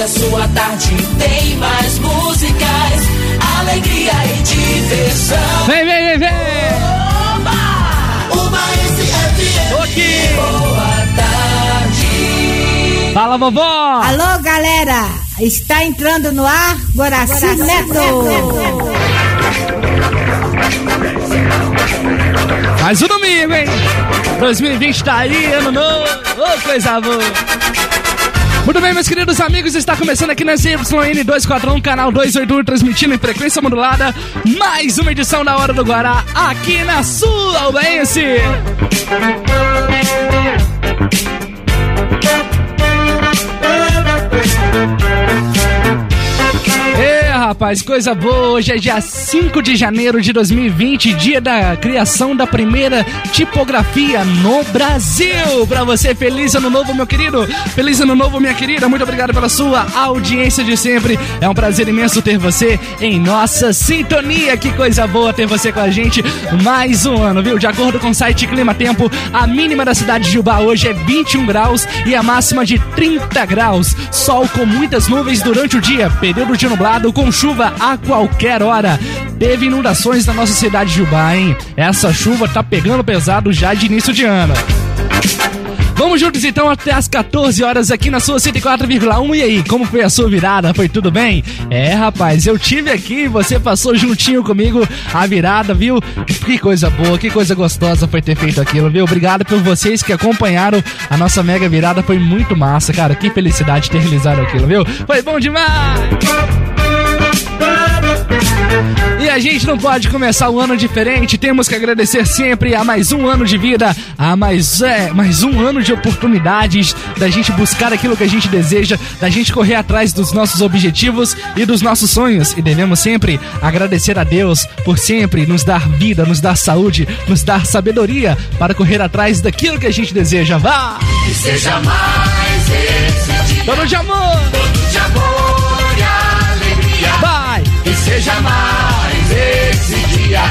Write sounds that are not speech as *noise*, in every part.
e a sua tarde tem mais músicas, alegria e diversão. Vem, vem, vem, vem! Oba! Uma SFM. Aqui. Boa tarde. Fala, vovó! Alô, galera! Está entrando no ar Guaraci Neto. Mais um domingo, hein? 2020 tá aí, ano novo, ô coisa boa! Muito bem, meus queridos amigos, está começando aqui na ZYN 241, canal 281, transmitindo em frequência modulada, mais uma edição da Hora do Guará, aqui na Sul Albense. Rapaz, coisa boa. Hoje é dia 5 de janeiro de 2020, dia da criação da primeira tipografia no Brasil. Pra você, feliz ano novo, meu querido. Feliz ano novo, minha querida. Muito obrigado pela sua audiência de sempre. É um prazer imenso ter você em nossa sintonia. Que coisa boa ter você com a gente mais um ano, viu? De acordo com o site Clima Tempo, a mínima da cidade de Jubá hoje é 21 graus e a máxima de 30 graus. Sol com muitas nuvens durante o dia, período de nublado com chuva a qualquer hora. Teve inundações na nossa cidade de Jubá, hein? Essa chuva tá pegando pesado já de início de ano. Vamos juntos então até as 14 horas aqui na sua 104,1. E aí, como foi a sua virada? Foi tudo bem? É, rapaz, eu tive aqui, você passou juntinho comigo a virada, viu? Que coisa boa, que coisa gostosa foi ter feito aquilo, viu? Obrigado por vocês que acompanharam a nossa mega virada, foi muito massa, cara. Que felicidade ter realizado aquilo, viu? Foi bom demais! E a gente não pode começar o ano diferente, temos que agradecer sempre a mais um ano de vida, a mais, é, mais um ano de oportunidades, da gente buscar aquilo que a gente deseja, da gente correr atrás dos nossos objetivos e dos nossos sonhos. E devemos sempre agradecer a Deus por sempre nos dar vida, nos dar saúde, nos dar sabedoria para correr atrás daquilo que a gente deseja. Vá! Que seja mais esse dia. Todo de amor! Todo de amor seja mais esse dia.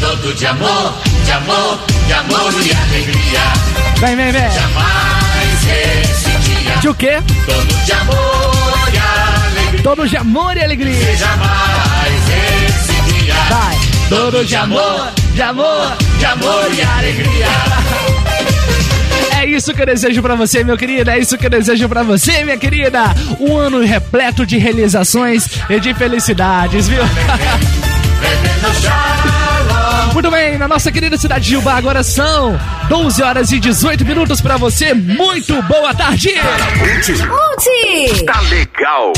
Todo de amor, de amor, de amor e alegria. Vem, vem, vem! Mais esse dia. De o quê? Todo de amor e alegria. Todo de amor e alegria! Seja mais esse dia. Vai! Todo de amor, de amor, de amor e alegria. É isso que eu desejo pra você, meu querido. É isso que eu desejo pra você, minha querida. Um ano repleto de realizações e de felicidades, viu? *laughs* Muito bem, na nossa querida cidade de Jubá, agora são 12 horas e 18 minutos pra você. Muito boa tarde! Monte! Tá legal.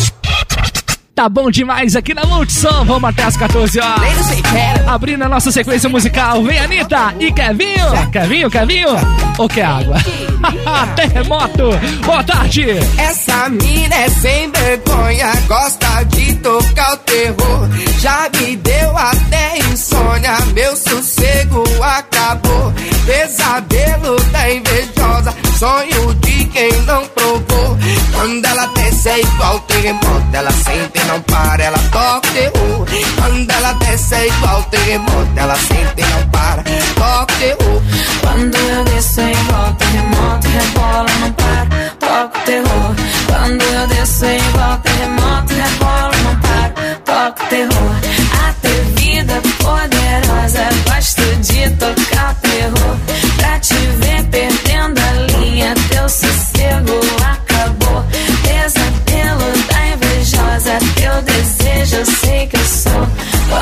Tá bom demais aqui na Multissom. Vamos até as 14 horas. Abrindo a nossa sequência musical, vem Anitta e Kevinho. Kevinho, Kevinho? Ou quer água? *laughs* Terremoto. Boa tarde. Essa mina é sem vergonha, gosta de tocar o terror. Já me deu até insônia, meu sossego acabou. Pesadelo da invejosa, sonho de quem não provou. Quando ela desce é igual terremoto, ela sente não para, ela toca terror. Quando ela desce é igual terremoto, ela sente não para, toca terror. Quando eu desço é igual terremoto, rebola, não para, toca terror. Quando eu desço é igual terremoto, rebola, não para, toca terror. Atrevida, poderosa, gosto de tocar terror. Pra te ver perdendo a linha, teu sossego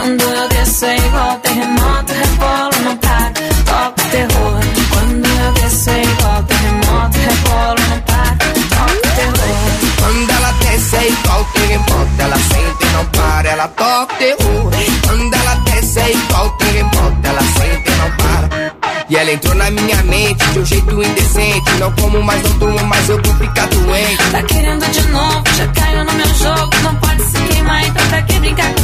Quando eu desço é igual terremoto, rebola, não para, toca o terror. Quando eu desço é igual terremoto, rebola, não para, toca o terror. Quando ela desce é igual terremoto, ela sente e não para, ela toca terror. Quando ela desce é igual terremoto, ela sente e não para. E ela entrou na minha mente de um jeito indecente. Não como mais, não tomo mais, eu vou ficar doente. Tá querendo de novo, já caiu no meu jogo. Não pode se queimar, então pra que brincar com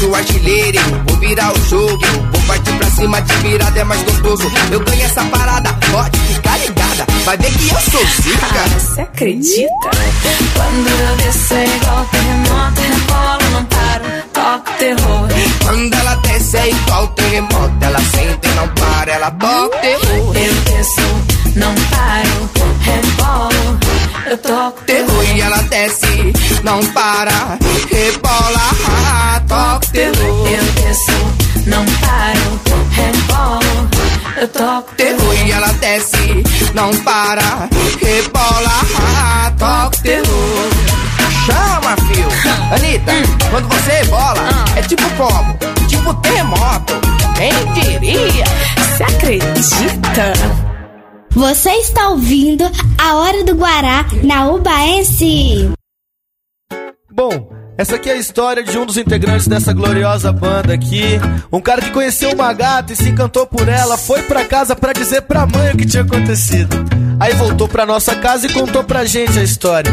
eu sou artilheiro, eu vou virar o jogo. Eu vou partir pra cima, de virada é mais gostoso. Eu ganho essa parada, pode ficar ligada. Vai ver que eu sou zica. Ah, você acredita? Quando eu desço é igual terremoto, rebolo, não paro, toca o terror. Quando ela desce é igual terremoto, ela sente e não para, ela toca o terror. Eu desço, não paro, rebolo. eu toco terror e ela desce, não para, toco terror. Eu desço, não paro, rebolo, eu toco terror e ela desce, não para, rebola, toco terror. Chama, fio. Anitta, quando você bola, é tipo como? Tipo terremoto. Quem diria? Você acredita? Você está ouvindo a Hora do Guará na Ubaense. Bom, essa aqui é a história de um dos integrantes dessa gloriosa banda aqui. Um cara que conheceu uma gata e se encantou por ela, foi pra casa pra dizer pra mãe o que tinha acontecido. Aí voltou pra nossa casa e contou pra gente a história.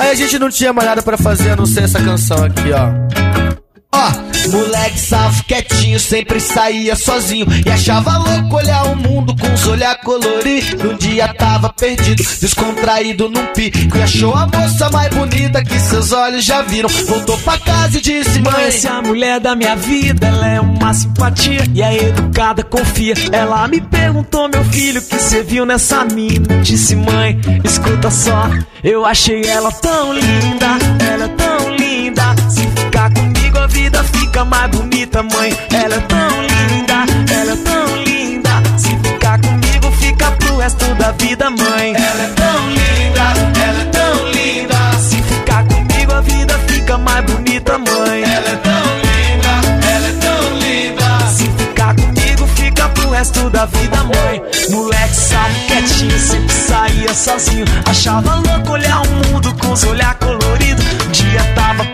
Aí a gente não tinha mais nada pra fazer a não ser essa canção aqui, ó. Ó, moleque safo quietinho, sempre saía sozinho E achava louco olhar o mundo com os olhar colorido Um dia tava perdido, descontraído num pico E achou a moça mais bonita que seus olhos já viram Voltou pra casa e disse, mãe Essa é a mulher da minha vida, ela é uma simpatia e é educada, confia. Ela me perguntou, meu filho, que você viu nessa mina? Disse, mãe, escuta só, eu achei ela tão linda, ela é tão linda. Se ficar a vida fica mais bonita, mãe. Ela é tão linda, ela é tão linda. Se ficar comigo fica pro resto da vida, mãe. Ela é tão linda, ela é tão linda. Se ficar comigo a vida fica mais bonita, mãe. Ela é tão linda, ela é tão linda. Se ficar comigo fica pro resto da vida, mãe. Moleque sabe quietinho, sempre saía sozinho. Achava louco olhar o mundo com os olhar colorido. Um dia tava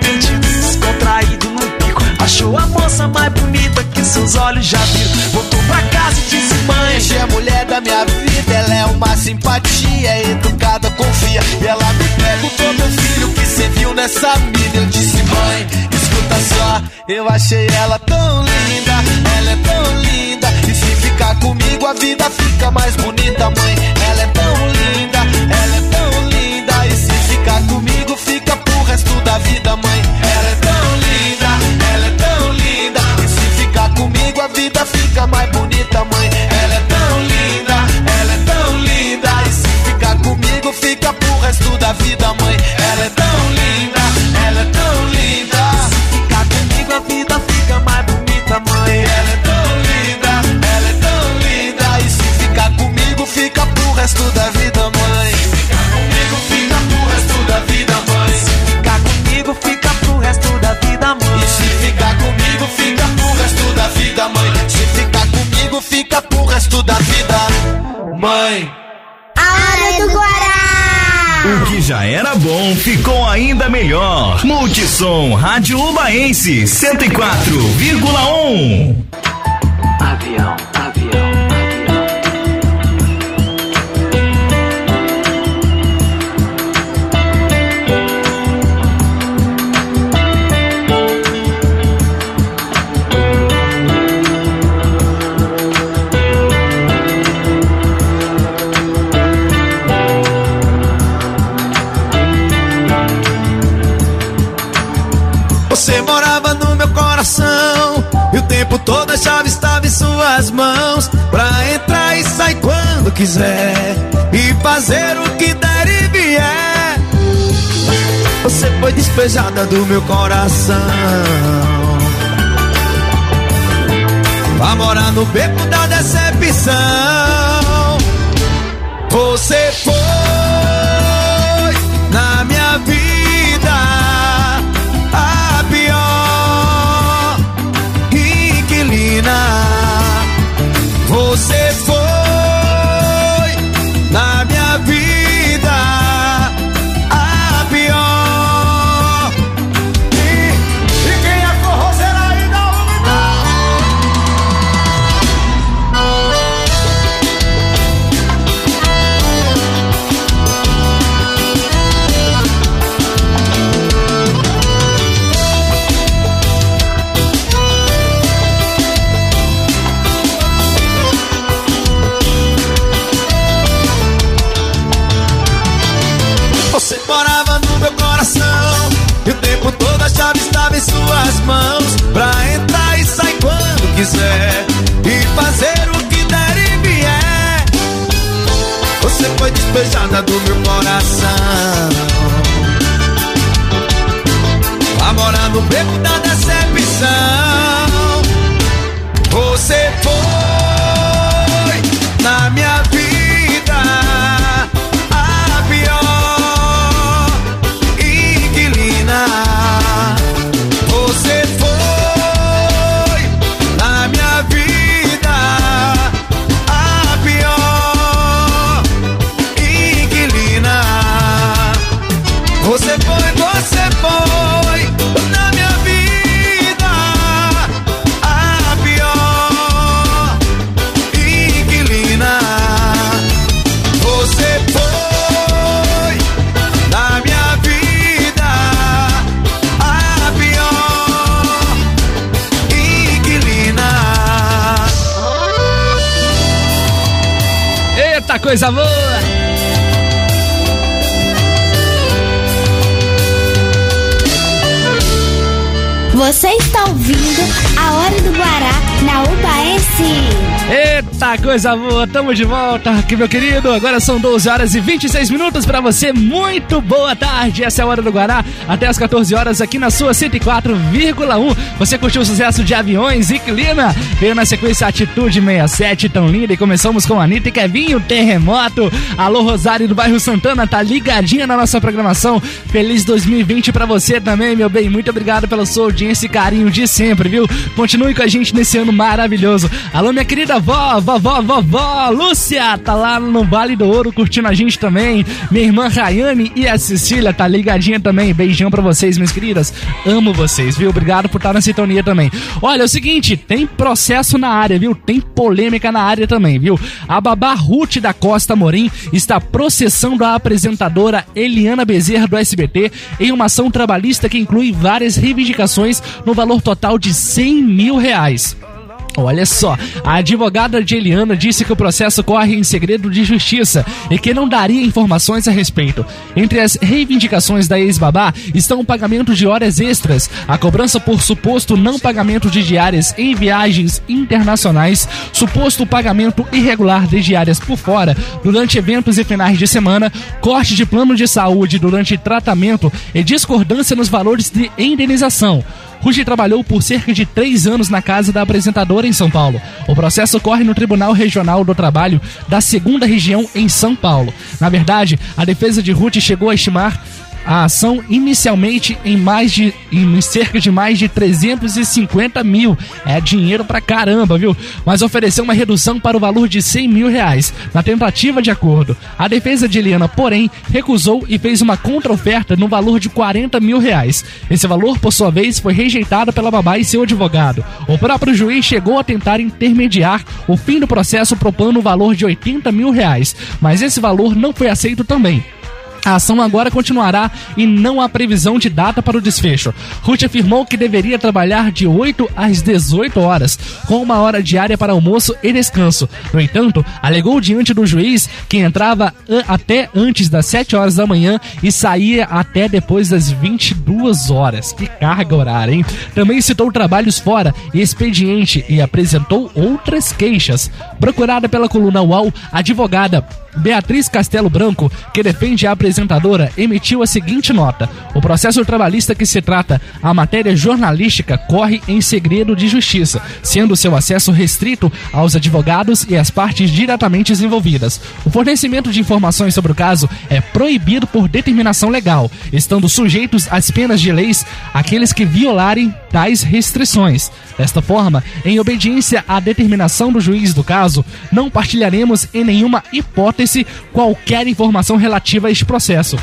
Achou a moça mais bonita que seus olhos já viram. Voltou pra casa e disse: Mãe, é a mulher da minha vida, ela é uma simpatia, é educada, confia. E ela me perguntou, meu filho, o que você viu nessa mina? Eu disse, mãe, escuta só, eu achei ela tão linda, ela é tão linda. E se ficar comigo, a vida fica mais bonita, mãe. Ela é tão linda, ela é tão linda. E se ficar comigo, fica pro resto da vida, mãe. Fica mais bonita, mãe. Da vida, mãe. A Hora do Guará. O que já era bom ficou ainda melhor. Multissom Rádio Ubaense 104,1. Avião, avião, avião. Quiser E fazer o que der e vier. Você foi despejada do meu coração. Vá morar no beco da decepção. Você foi na minha vida mãos Pra entrar e sair quando quiser E fazer o que der e vier Você foi despejada do meu coração. Mora no beco da decepção. Coisa boa! Você está ouvindo a Hora do Guará na Ubaense. Eita, coisa boa, tamo de volta aqui, meu querido. Agora são 12 horas e 26 minutos pra você. Muito boa tarde. Essa é a Hora do Guará, até as 14 horas aqui na sua 104,1. Você curtiu o sucesso de aviões e clima? Veio na sequência Atitude 67, tão linda. E começamos com Anitta e Kevinho, Terremoto. Alô, Rosário do bairro Santana, tá ligadinha na nossa programação. Feliz 2020 pra você também, meu bem. Muito obrigado pela sua audiência e carinho de sempre, viu? Continue com a gente nesse ano maravilhoso. Alô, minha querida vó, vovó, vovó, Lúcia, tá lá no Vale do Ouro curtindo a gente também. Minha irmã Rayane e a Cecília tá ligadinha também. Beijão pra vocês, minhas queridas. Amo vocês, viu? Obrigado por estar na sintonia também. Olha, é o seguinte, tem processo na área, viu? Tem polêmica na área também, viu? A babá Ruth da Costa Morim está processando a apresentadora Eliana Bezerra do SBT em uma ação trabalhista que inclui várias reivindicações no valor total de 100 mil reais. Olha só, a advogada de Eliana disse que o processo corre em segredo de justiça e que não daria informações a respeito. Entre as reivindicações da ex-babá estão o pagamento de horas extras, a cobrança por suposto não pagamento de diárias em viagens internacionais, suposto pagamento irregular de diárias por fora durante eventos e finais de semana, corte de plano de saúde durante tratamento e discordância nos valores de indenização. Ruge trabalhou por cerca de três anos na casa da apresentadora em São Paulo. O processo ocorre no Tribunal Regional do Trabalho da segunda região em São Paulo. Na verdade, a defesa de Ruth chegou a estimar a ação inicialmente em mais de em cerca de mais de 350 mil. É dinheiro pra caramba, viu? Mas ofereceu uma redução para o valor de 100 mil reais, na tentativa de acordo. A defesa de Eliana, porém, recusou e fez uma contra-oferta no valor de 40 mil reais. Esse valor, por sua vez, foi rejeitado pela babá e seu advogado. O próprio juiz chegou a tentar intermediar o fim do processo propondo o valor de 80 mil reais, mas esse valor não foi aceito também. A ação agora continuará e não há previsão de data para o desfecho. Ruth afirmou que deveria trabalhar de 8 às 18 horas, com uma hora diária para almoço e descanso. No entanto, alegou diante do juiz que entrava até antes das 7 horas da manhã e saía até depois das 22 horas. Que carga horária, hein? Também citou trabalhos fora e expediente e apresentou outras queixas. Procurada pela coluna a advogada Beatriz Castelo Branco, que defende a apresentadora, emitiu a seguinte nota: O processo trabalhista que se trata, a matéria jornalística, corre em segredo de justiça, sendo seu acesso restrito aos advogados e às partes diretamente envolvidas. O fornecimento de informações sobre o caso é proibido por determinação legal, estando sujeitos às penas de leis aqueles que violarem tais restrições. Desta forma, em obediência à determinação do juiz do caso, não partilharemos em nenhuma hipótese qualquer informação relativa a este processo.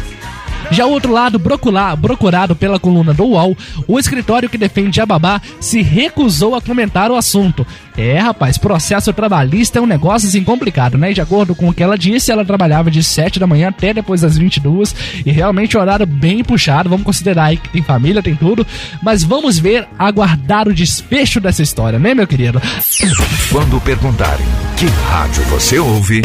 Já o outro lado, procura- procurado pela coluna do UOL, o escritório que defende a babá se recusou a comentar o assunto. É, rapaz, processo trabalhista é um negócio assim complicado, né? E de acordo com o que ela disse, ela trabalhava de 7 da manhã até depois das 22 e realmente horário bem puxado. Vamos considerar aí que tem família, tem tudo, mas vamos ver, aguardar o desfecho dessa história, né, meu querido? Quando perguntarem que rádio você ouve,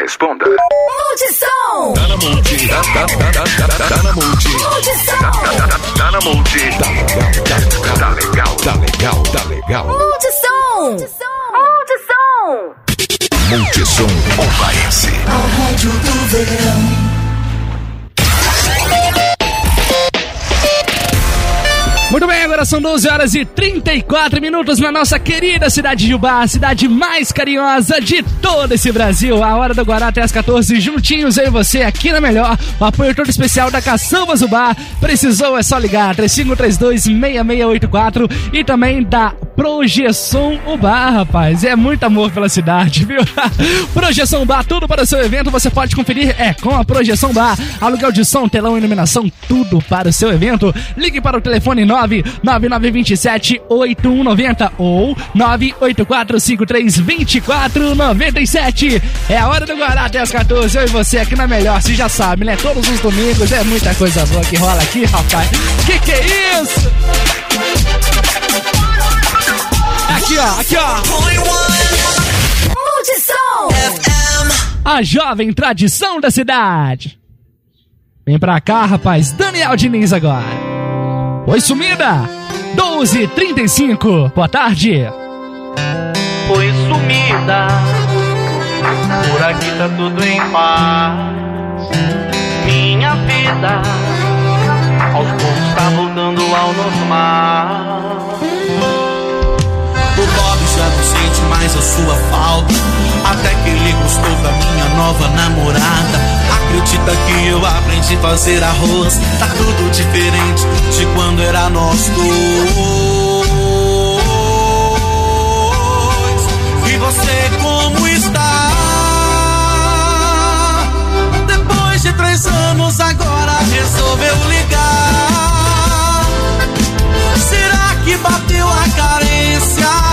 responda. Multissom! Tá na multi, tá, tá, tá, tá, tá, tá na multi. Multissom! Tá, tá, tá na multi. Tá legal, tá legal, tá legal, tá legal. Multissom! Multissom! Multissom Ovaense. A rádio do verão. Muito bem, agora são 12 horas e 34 minutos na nossa querida cidade de Ubá, a cidade mais carinhosa de todo esse Brasil. A hora do Guará até as 14, juntinhos eu e você aqui na Melhor. O apoio todo especial da Caçambas Ubá. Precisou é só ligar 3532-6684 e também da Projeção Ubá, rapaz. É muito amor pela cidade, *laughs* viu? Projeção Bar, tudo para o seu evento, você pode conferir é com a Projeção Bar. Aluguel de som, telão, iluminação, tudo para o seu evento. Ligue para o telefone 99927-8190 ou 98453-2497. É a hora do Guará até as 14. Eu e você aqui na Melhor, você já sabe, né? Todos os domingos é muita coisa boa que rola aqui, rapaz. Que que é isso? Aqui, ó, aqui, ó. A jovem tradição da cidade. Vem pra cá, rapaz. Daniel Diniz agora. Oi, sumida. 12h35. Boa tarde. Foi sumida. Por aqui tá tudo em paz. Minha vida aos poucos tá voltando ao normal. O Bob já não sente mais a sua falta. Até que ele gostou da minha nova namorada. Acredita que eu aprendi a fazer arroz. Tá tudo diferente de quando era nós dois. E você como está? Depois de três anos, agora resolveu ligar. Será que bateu a carência?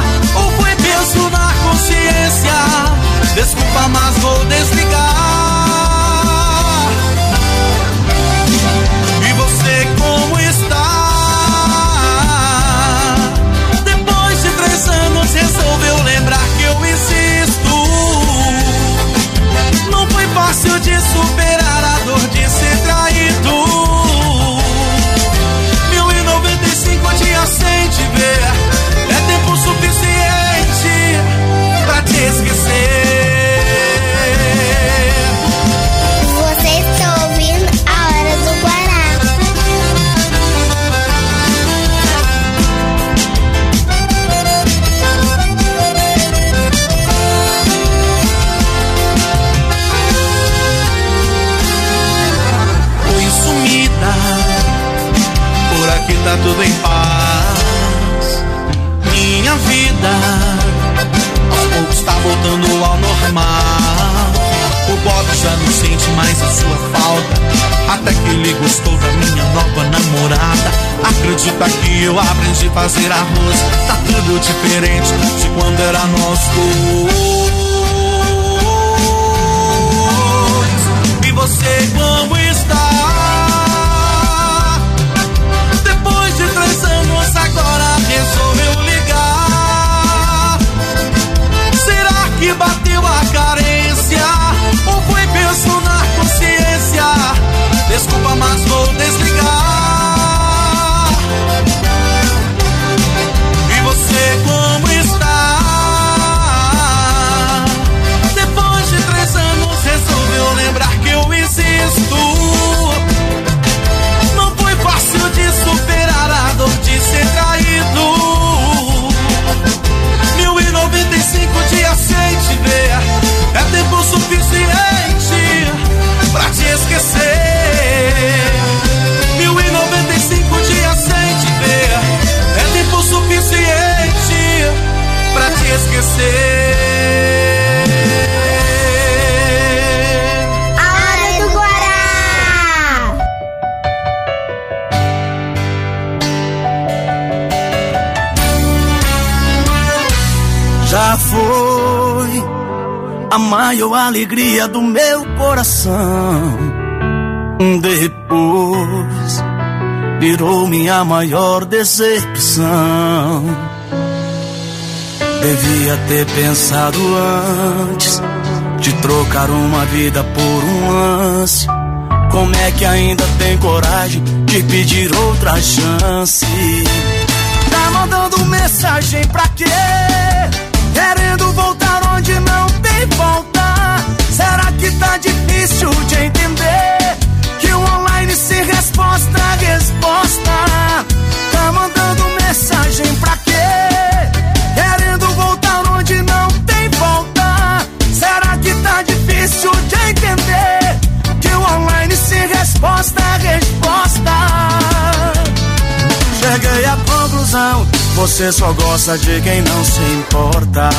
Maior decepção. Devia ter pensado antes de trocar uma vida por um lance. Como é que ainda tem coragem de pedir outra chance? Tá mandando mensagem pra quê? Querendo voltar onde não tem voltar. Será que tá difícil de entender? Que o online se resposta, resposta. Tá mandando mensagem pra quê? Querendo voltar onde não tem volta. Será que tá difícil de entender? Que o online se resposta, resposta. Cheguei à conclusão, você só gosta de quem não se importa.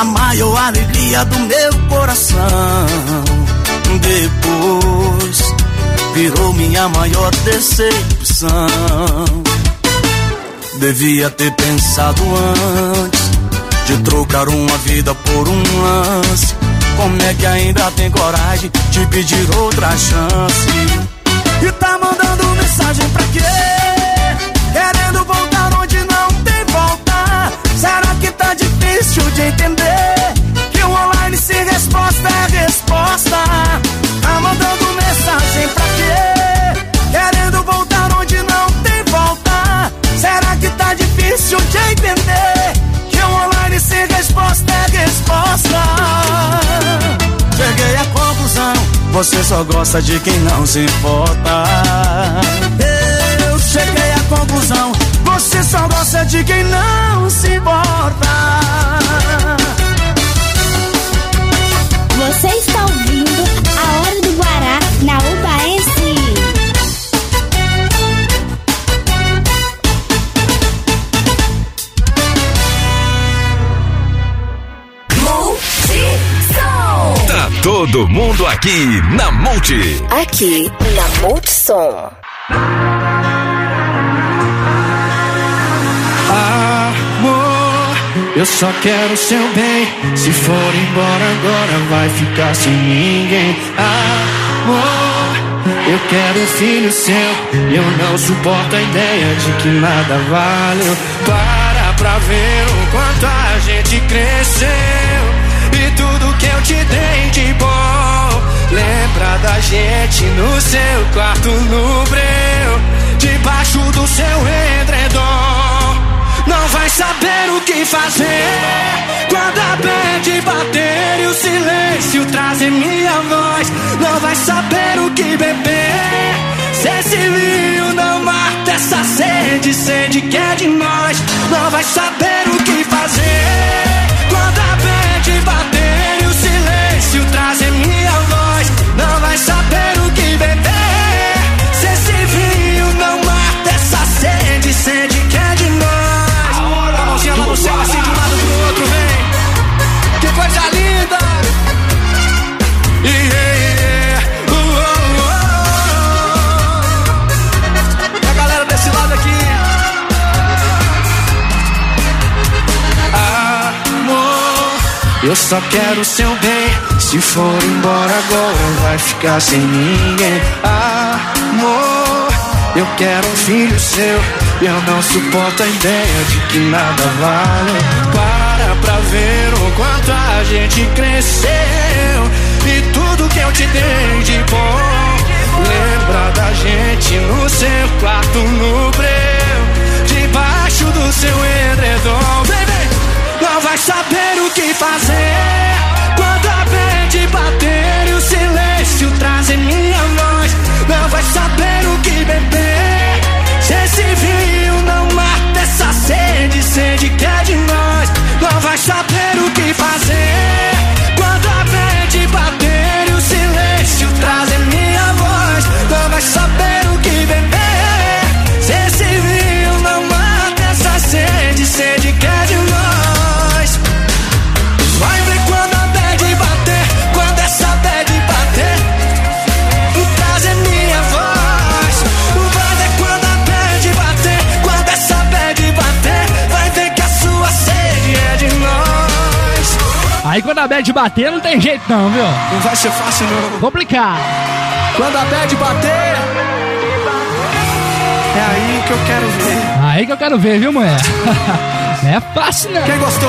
A maior alegria do meu coração. Depois virou minha maior decepção. Devia ter pensado antes de trocar uma vida por um lance. Como é que ainda tem coragem de pedir outra chance? E tá mandando mensagem pra quê? Difícil de entender? Que o online se resposta é resposta. Tá mandando mensagem pra quê? Querendo voltar onde não tem volta. Será que tá difícil de entender? Que o online se resposta é resposta. Cheguei à conclusão, você só gosta de quem não se importa. Eu cheguei à conclusão, só gosta de quem não se importa. Você está ouvindo a Hora do Guará na Ubaense. Tá todo mundo aqui na Multi. Aqui na Multissom. Eu só quero seu bem. Se for embora agora, vai ficar sem ninguém. Amor, eu quero filho seu. E eu não suporto a ideia de que nada valeu. Para pra ver o quanto a gente cresceu. E tudo que eu te dei de bom. Lembra da gente no seu quarto no o que fazer quando a bad bater e o silêncio trazer minha voz. Não vai saber o que beber. Se esse vinho não mata essa sede, sede que é de nós. Não vai saber o que fazer eu só quero seu bem. Se for embora agora, vai ficar sem ninguém. Amor, eu quero um filho seu. Eu não suporto a ideia de que nada vale. Para pra ver o quanto a gente cresceu. E tudo que eu te dei de bom. Lembra da gente no seu quarto no breu. Debaixo do seu edredom. Vem. Não vai saber o que fazer. Quando a bad bater e o silêncio trazer minha voz Não vai saber o que beber. Se esse vinho não mata essa sede, sede que é de nós Não vai saber o que fazer a bad bater, não tem jeito não, viu? Não vai ser fácil não. Complicado. Quando a bad bater, é aí que eu quero ver. Aí que eu quero ver, viu, mulher? *laughs* É fácil, né? Quem gostou,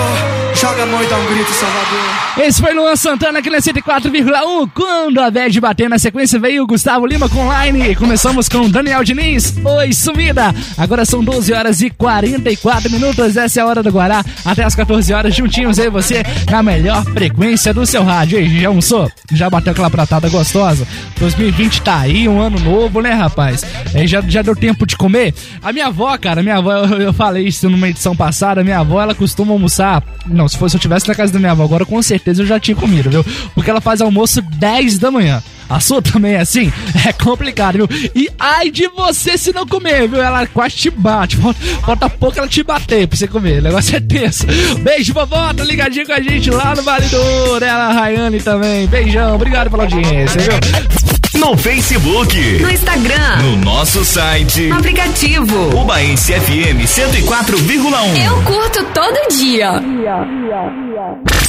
joga a dá um grito, Salvador. Esse foi Luan Santana aqui na 104,1. Quando a Bad bater na sequência, veio o Gustavo Lima com Line. Começamos com Daniel Diniz. Oi, sumida. Agora são 12 horas e 44 minutos. Essa é a hora do Guará. Até as 14 horas, juntinhos aí você na melhor frequência do seu rádio. E já almoçou? Já bateu aquela pratada gostosa? 2020 tá aí, um ano novo, né, rapaz? É, já, já deu tempo de comer? A minha avó, cara, minha avó, eu, eu falei isso numa edição passada. Minha avó, ela costuma almoçar. Não, se fosse eu tivesse na casa da minha avó agora, com certeza eu já tinha comido, viu? Porque ela faz almoço 10 da manhã. A sua *laughs* também é assim? É complicado, viu? E ai de você se não comer, viu? Ela quase te bate. Falta, pouco ela te bater pra você comer. O negócio é tenso. Beijo, vovó. Tá ligadinho com a gente lá no Vale do Ouro. Ela, a Rayane também. Beijão. Obrigado pela audiência, viu? No Facebook, No Instagram. no nosso site, No aplicativo. Ubaense FM 104,1. Eu curto todo dia.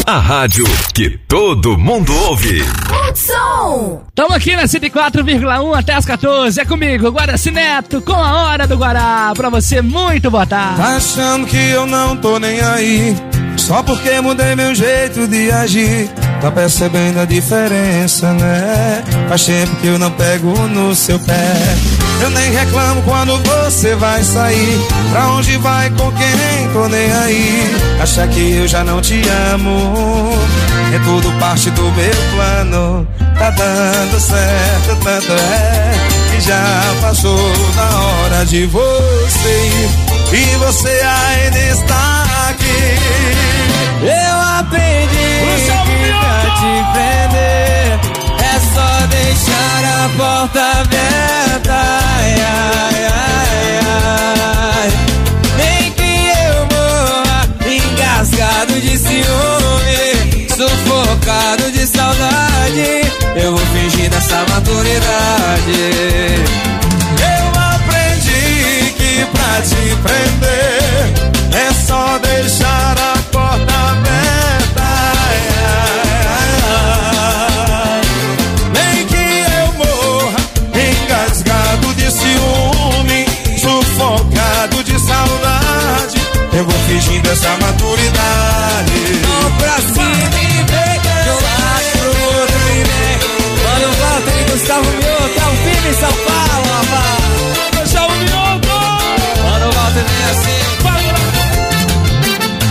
A rádio que todo mundo ouve. Hudson. Tamo aqui na 104,1 até as 14. É comigo, Guaraci Neto, com a hora do Guará. Pra você, muito boa tarde. Tá achando que eu não tô nem aí Só porque mudei meu jeito de agir Tá percebendo a diferença, né? Faz tempo que eu não pego no seu pé. Eu nem reclamo quando você vai sair. Pra onde vai, com quem, tô nem aí. Acha que eu já não te amo? É tudo parte do meu plano. Tá dando certo, tanto é já passou da hora de você ir e você ainda está aqui. Eu aprendi que pra te prender é só deixar a porta aberta. Ai, ai, ai, ai. Nem que eu morra engasgado de ciúme, sufocado de. Eu vou fingir dessa maturidade. Eu aprendi que pra te prender é só deixar a porta aberta. Nem que eu morra engasgado de ciúme, sufocado de saudade. Eu vou fingindo essa maturidade. Não pra cima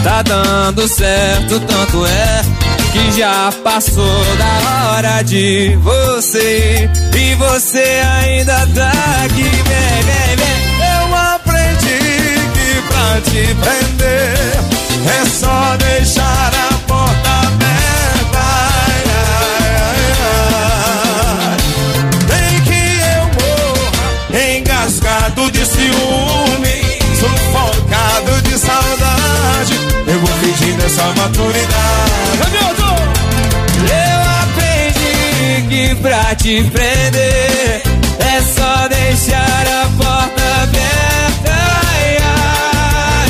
Tá dando certo, tanto é que já passou da hora de você. E você ainda tá aqui, vem, vem, vem. Eu aprendi que pra te prender é só deixar a porta aberta. Ai, ai, ai. Nem que eu morra engasgado de ciúme, Fingindo essa maturidade. Eu aprendi que pra te prender é só deixar a porta aberta. Ai, ai.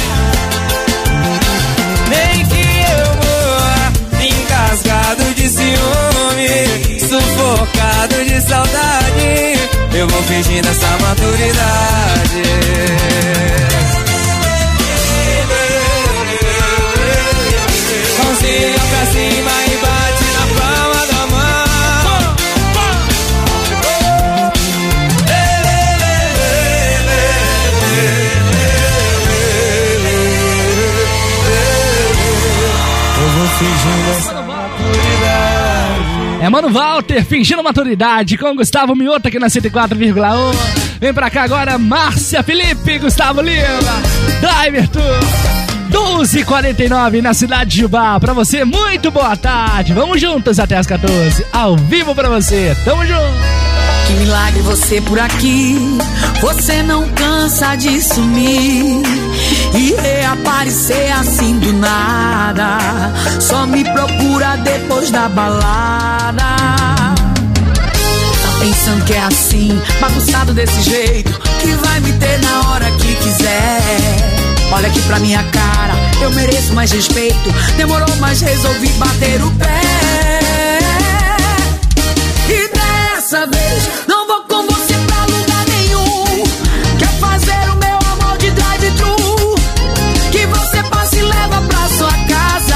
Nem que eu morra engasgado de ciúme, sufocado de saudade. Eu vou fingindo essa maturidade. Mano Walter, fingindo maturidade, com Gustavo Mioto aqui na 104,1. Vem pra cá agora, Márcia Felipe, Gustavo Lima, Driver Tour. 12h49 na cidade de Ubá. Pra você, muito boa tarde. Vamos juntos até as 14. Ao vivo pra você. Tamo junto. Que milagre você por aqui. Você não cansa de sumir e reaparecer assim do nada. Só me procura depois da balada. Tá pensando que é assim, bagunçado desse jeito, que vai me ter na hora que quiser. Olha aqui pra minha cara, eu mereço mais respeito. Demorou, mas resolvi bater o pé. dessa vez não vou com você pra lugar nenhum. Quer fazer o meu amor de drive-thru? Que você passe e leva pra sua casa,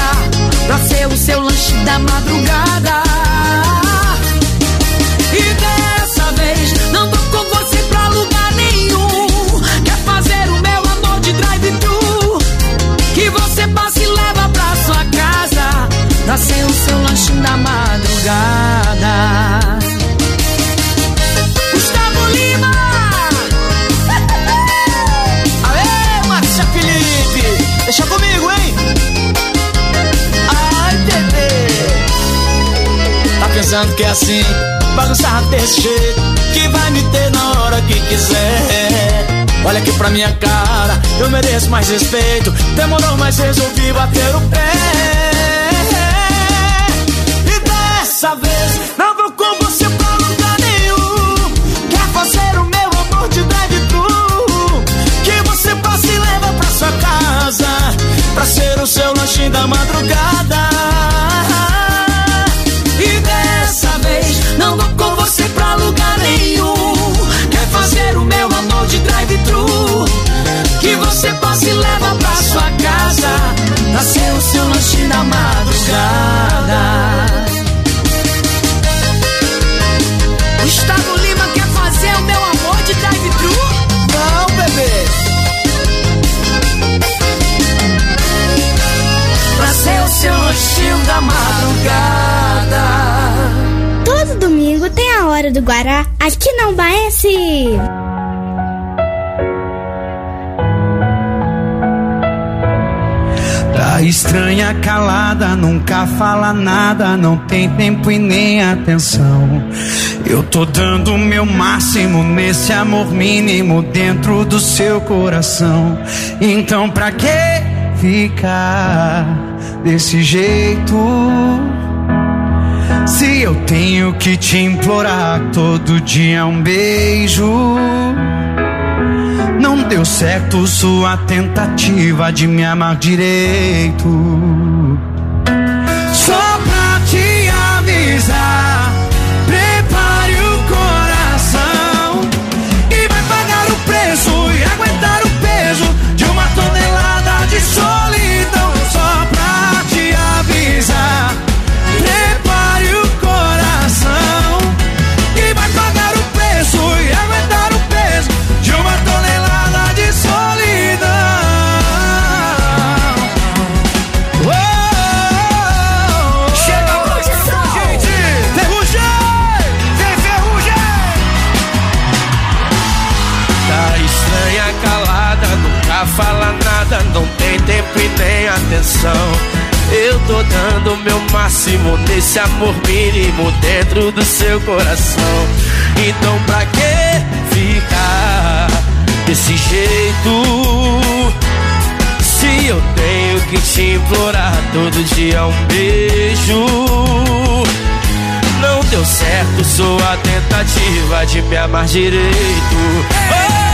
pra ser o seu lanche da madrugada. E dessa vez não vou com você pra lugar nenhum. Quer fazer o meu amor de drive-thru? Que você passe e leva pra sua casa, pra ser o seu lanche da madrugada. Pensando que é assim, bagunçado desse jeito, que vai me ter na hora que quiser. Olha aqui pra minha cara, eu mereço mais respeito. Demorou, mas resolvi bater o pé. E dessa vez, não vou com você pra lugar nenhum. Quer fazer o meu amor de drive-thru? Que você passe e leva pra sua casa. Pra ser o seu lanchinho da madrugada. Aqui na Ubaense. A estranha calada nunca fala nada, não tem tempo e nem atenção. Eu tô dando o meu máximo nesse amor mínimo dentro do seu coração. Então pra que ficar desse jeito? Se eu tenho que te implorar todo dia um beijo. Não deu certo sua tentativa de me amar direito. Só pra te avisar, atenção. Eu tô dando o meu máximo nesse amor mínimo dentro do seu coração. Então pra que ficar desse jeito? Se eu tenho que te implorar todo dia um beijo. Não deu certo sua tentativa de me amar direito. Oh,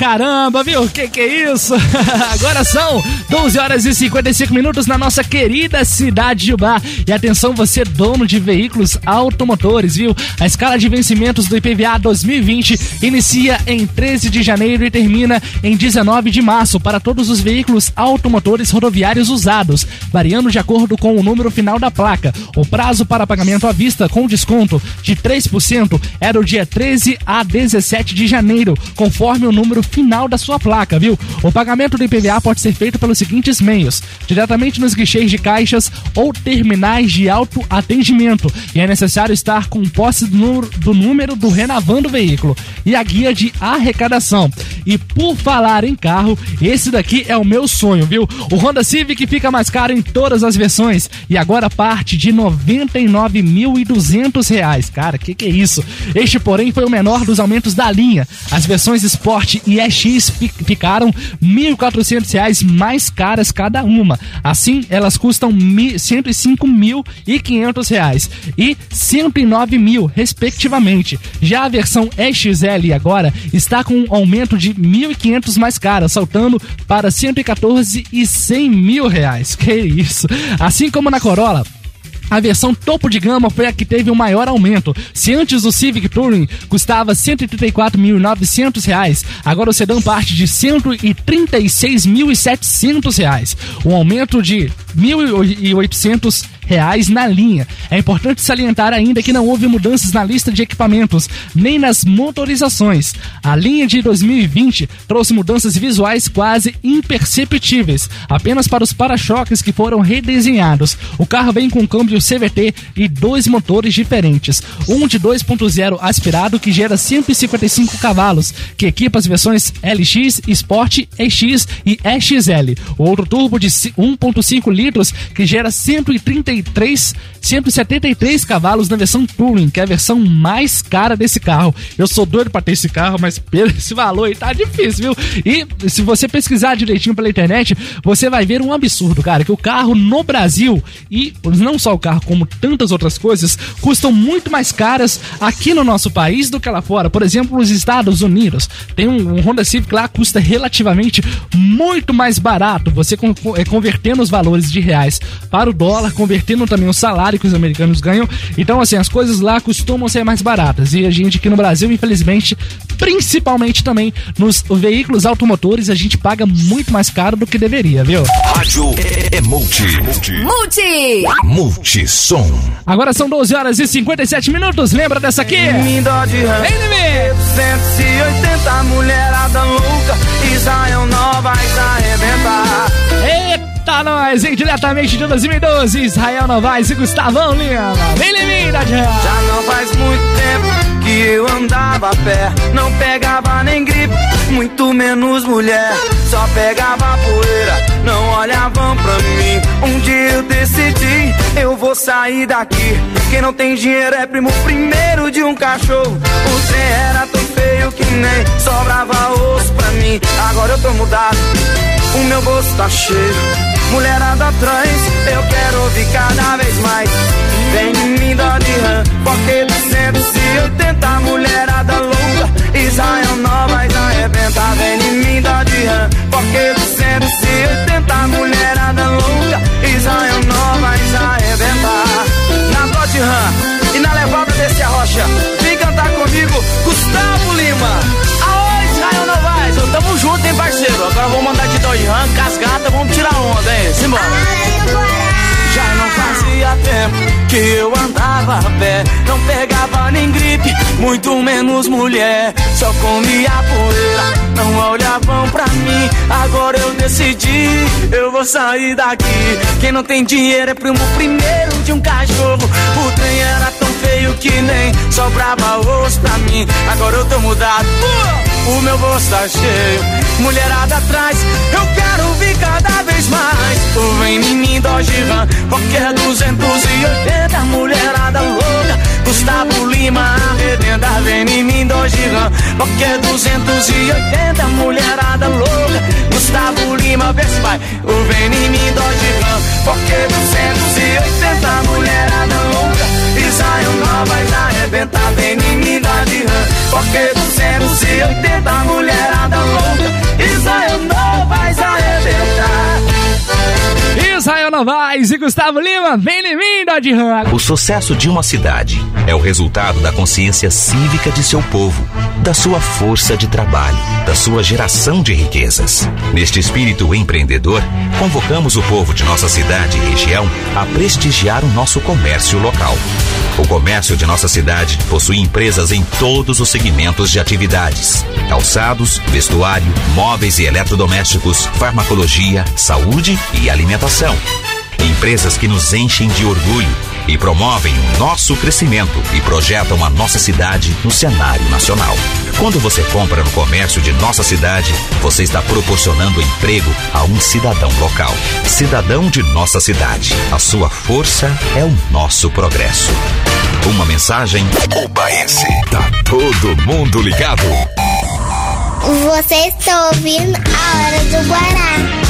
caramba, viu? Que que é isso? *laughs* Agora são 12 horas e 55 minutos na nossa querida cidade de Ubá. E atenção, você dono de veículos automotores, viu? A escala de vencimentos do IPVA 2020 inicia em 13 de janeiro e termina em 19 de março para todos os veículos automotores rodoviários usados, variando de acordo com o número final da placa. O prazo para pagamento à vista com desconto de 3% era o dia 13 a 17 de janeiro, conforme o número final da sua placa, viu? O pagamento do IPVA pode ser feito pelos seguintes meios: diretamente nos guichês de caixas ou terminais de autoatendimento. E é necessário estar com posse do número do, número do Renovando Veículo e a guia de arrecadação. E por falar em carro, esse daqui é o meu sonho, viu? O Honda Civic fica mais caro em todas as versões e agora parte de 99.200 reais. Cara, que que é isso? Este, porém, foi o menor dos aumentos da linha. As versões Sport e EX fi- ficaram R$ 1.400 mais caras cada uma. Assim, elas custam R$ 105.500 e R$ 109 mil, respectivamente. Já a versão XL agora está com um aumento de 1.500 mais cara, saltando para 114 e 100 mil reais. Que isso! Assim como na Corolla, a versão topo de gama foi a que teve o maior aumento. Se antes o Civic Touring custava 134.900 reais, agora o sedã parte de 136.700 reais. um aumento de R$ 1.800 reais na linha. É importante salientar ainda que não houve mudanças na lista de equipamentos, nem nas motorizações. A linha de 2020 trouxe mudanças visuais quase imperceptíveis, apenas para os para-choques que foram redesenhados. O carro vem com câmbio CVT e dois motores diferentes. Um de 2.0 aspirado que gera 155 cavalos, que equipa as versões LX, Sport, EX e EXL. O outro turbo de 1.5 litros que gera 133, 173 cavalos na versão Touring, que é a versão mais cara desse carro. Eu sou doido pra ter esse carro, mas pelo esse valor aí tá difícil, viu? E se você pesquisar direitinho pela internet, você vai ver um absurdo, cara, que o carro no Brasil e não só o carro, como tantas outras coisas, custam muito mais caras aqui no nosso país do que lá fora. Por exemplo, nos Estados Unidos, tem um, um Honda Civic lá custa relativamente muito mais barato. Você con- é, convertendo os valores de reais para o dólar, convertendo também o salário que os americanos ganham. Então, assim, as coisas lá costumam ser mais baratas. E a gente aqui no Brasil, infelizmente, principalmente também nos veículos automotores, a gente paga muito mais caro do que deveria, viu? Rádio é, é multi. Multi. Multi! Multissom. Agora são 12 horas e 57 minutos. Lembra dessa aqui? De. Vem, Limi! 280 mulherada louca, Israel não vai se arrebentar. Eita, nós, hein? Diretamente de 2012, Israel Novaes e Gustavão Lima. Vem, Já não faz muito tempo que eu andava a pé, não pegava nem gripe, muito menos mulher, só pegava poeira, não olhavam pra mim. Um dia eu decidi, eu vou sair daqui. Quem não tem dinheiro é primo primeiro de um cachorro. O trem era tão feio que nem sobrava osso pra mim. Agora eu tô mudado, o meu bolso tá cheio. Mulherada atrás, eu quero ouvir cada vez mais. Vem em mim, de rã, porque 280 mulherada louca. Israel Novas arrebenta, vem em mim, de rã, porque 280 mulherada casgata, vamos tirar onda, hein? Simbora. Já não fazia tempo que eu andava a pé, não pegava nem gripe, muito menos mulher, só comia poeira, não olhavam pra mim. Agora eu decidi, eu vou sair daqui. Quem não tem dinheiro é primo primeiro de um cachorro. O trem era tão feio que nem sobrava osso pra mim. Agora eu tô mudado, o meu bolso tá cheio, mulherada atrás, eu quero ouvir cada vez mais. Tu vem em mim, Dodge Ram, qualquer 280 mulherada louca. Gustavo Lima, arredenda, vem em mim, Dodge Ram, qualquer 280 mulherada louca. Gustavo Lima, vê se vai. O vem em mim, Dodge Ram, qualquer 280 mulherada louca. Israel Novas arrebentar, vem em mim, Dodge Ram, qualquer 280 mulherada louca. Israel Novaes e Gustavo Lima, vem em mim, dó de rã. O sucesso de uma cidade é o resultado da consciência cívica de seu povo, da sua força de trabalho, da sua geração de riquezas. Neste espírito empreendedor, convocamos o povo de nossa cidade e região a prestigiar o nosso comércio local. O comércio de nossa cidade possui empresas em todos os segmentos de atividades: calçados, vestuário, móveis e eletrodomésticos, farmacologia, saúde e alimentação. Empresas que nos enchem de orgulho e promovem o nosso crescimento e projetam a nossa cidade no cenário nacional. Quando você compra no comércio de nossa cidade, você está proporcionando emprego a um cidadão local. Cidadão de nossa cidade. A sua força é o nosso progresso. Uma mensagem. Ubaense. Tá todo mundo ligado. Você está ouvindo a Hora do Guará.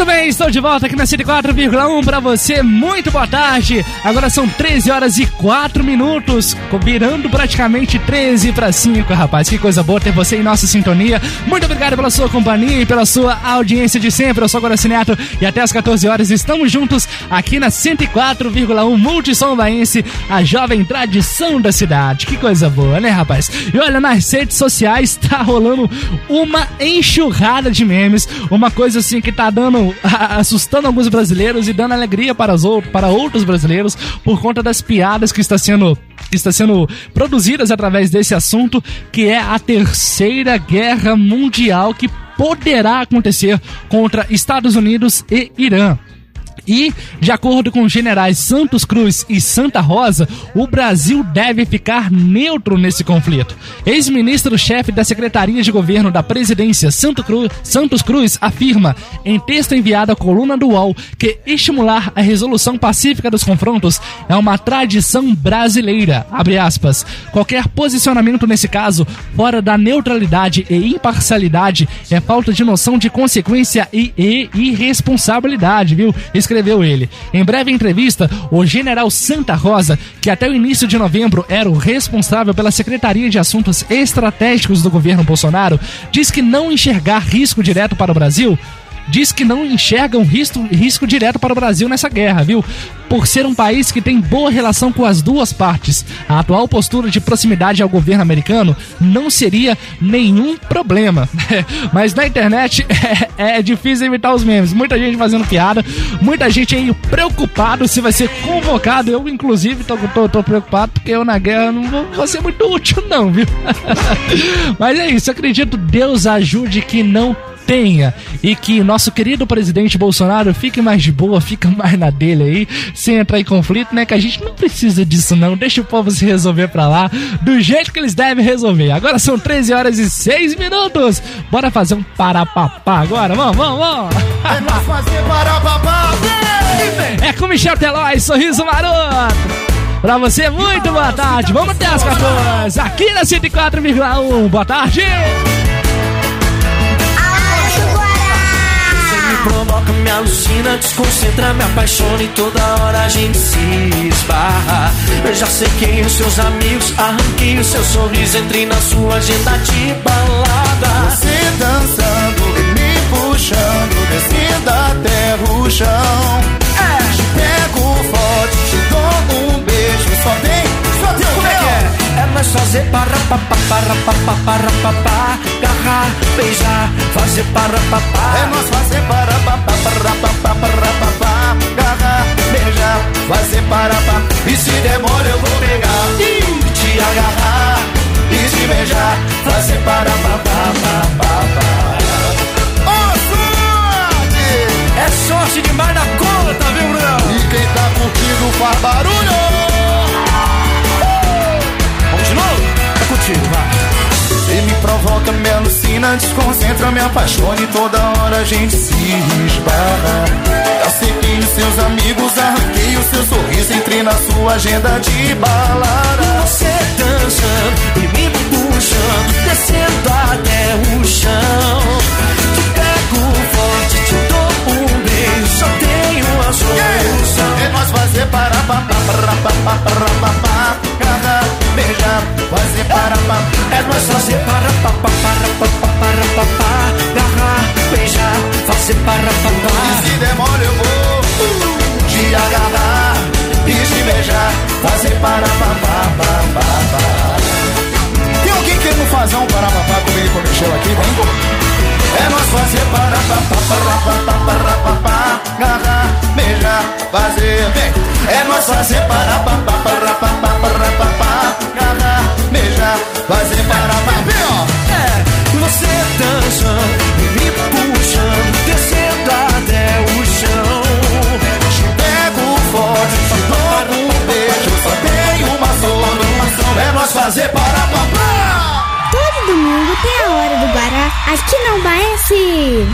Muito bem, estou de volta aqui na 104,1 para você. Muito boa tarde. Agora são 13 horas e 4 minutos, virando praticamente 13 para 5, rapaz. Que coisa boa ter você em nossa sintonia. Muito obrigado pela sua companhia e pela sua audiência de sempre. Eu sou Guaraci Neto e até as 14 horas estamos juntos aqui na 104,1 Multissom Baense, a jovem tradição da cidade. Que coisa boa, né, rapaz? E olha, nas redes sociais tá rolando uma enxurrada de memes, uma coisa assim que tá dando *laughs* assustando alguns brasileiros e dando alegria para, os, para outros brasileiros por conta das piadas que está sendo que está sendo produzidas através desse assunto, que é a terceira guerra mundial que poderá acontecer contra Estados Unidos e Irã. E, de acordo com os generais Santos Cruz e Santa Rosa, o Brasil deve ficar neutro nesse conflito. Ex-ministro-chefe da Secretaria de Governo da Presidência, Santos Cruz, afirma, em texto enviado à coluna do UOL, que estimular a resolução pacífica dos confrontos é uma tradição brasileira. Qualquer posicionamento nesse caso, fora da neutralidade e imparcialidade, é falta de noção de consequência e, e irresponsabilidade, viu? Escreveu ele. Em breve entrevista, o general Santa Rosa, que até o início de novembro era o responsável pela Secretaria de Assuntos Estratégicos do governo Bolsonaro, diz que não enxergar risco direto para o Brasil diz que não enxergam risco, risco direto para o Brasil nessa guerra, viu? Por ser um país que tem boa relação com as duas partes, a atual postura de proximidade ao governo americano não seria nenhum problema. *laughs* Mas na internet *laughs* é, é, difícil evitar os memes. Muita gente fazendo piada, muita gente aí preocupado se vai ser convocado. Eu, inclusive, tô, tô, tô preocupado porque eu na guerra não vou, vou ser muito útil, não, viu? *laughs* Mas é isso, acredito Deus ajude que não tenha e que nosso querido presidente Bolsonaro fique mais de boa, fica mais na dele aí, sem entrar em conflito, né? Que a gente não precisa disso não, deixa o povo se resolver pra lá, do jeito que eles devem resolver. Agora são 13 horas e 6 minutos, bora fazer um parapapá agora, vamos, vamos, vamos! É fazer parapapá, É com Michel Telói, sorriso maroto! Pra você, muito boa tarde. Vamos até as 14 aqui na 104,1. Boa tarde. Provoca, me alucina, desconcentra, me apaixona e toda hora a gente se esbarra. Eu já sei quem os seus amigos, arranquei o seu sorriso, entrei na sua agenda de balada. Você dançando e me puxando, descendo até o chão. Nós fazer para papá, para papá, para papá, agarrar, beijar, fazer para papá. É nós fazer para papá, para papá, para papá, agarrar, beijar, fazer para papá. E se demora eu vou pegar e te agarrar e te beijar, fazer para papá, papá, papá. É sorte demais da conta, viu, Bruno? E quem tá curtindo faz barulho. De novo? É contigo, vai. Você me provoca, me alucina, desconcentra, me apaixona e toda hora a gente se esbarra. Eu sei que os seus amigos, arranquei o seu sorriso, entrei na sua agenda de balada. Você dançando e me puxando, descendo até o chão. Te pego forte, te dou um beijo, solução. É nós fazer para papá, para papá, para papá, cada beijar, fazer para papá. É nós fazer para papá, para papá, para papá, agarrar, beijar, fazer para papá. E se demora eu vou te agarrar e te beijar, fazer para papá, papá, papá. Tem alguém querendo fazer um para papá comigo e Michel aqui, vem? É nós fazer para agarrar, beijar, fazer, vem. É nós fazer para agarrar, beijar, fazer para ó. É, você dançando Dance!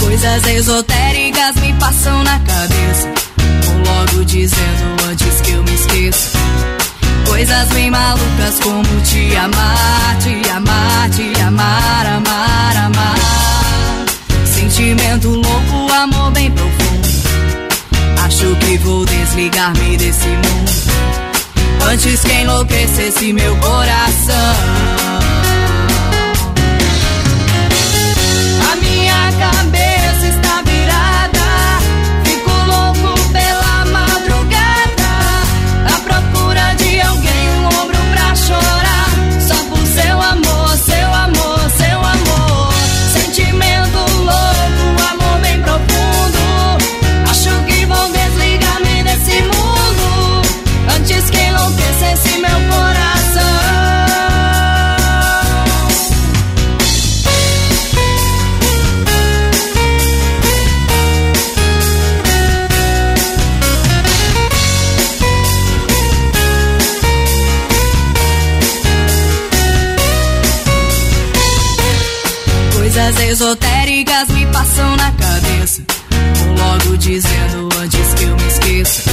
Coisas esotéricas me passam na cabeça. Vou logo dizendo antes que eu me esqueça. Coisas bem malucas como te amar, te amar, te amar, amar. Desligar-me desse mundo. Antes que enlouquecesse meu coração. Passam na cabeça. Vou logo dizendo antes que eu me esqueça.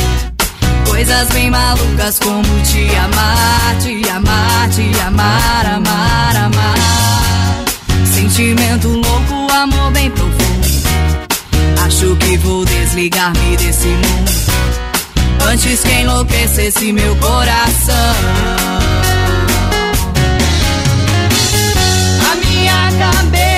Coisas bem malucas como te amar, te amar, te amar, amar, amar. Sentimento louco, amor bem profundo. Acho que vou desligar-me desse mundo. Antes que enlouquecesse meu coração. A minha cabeça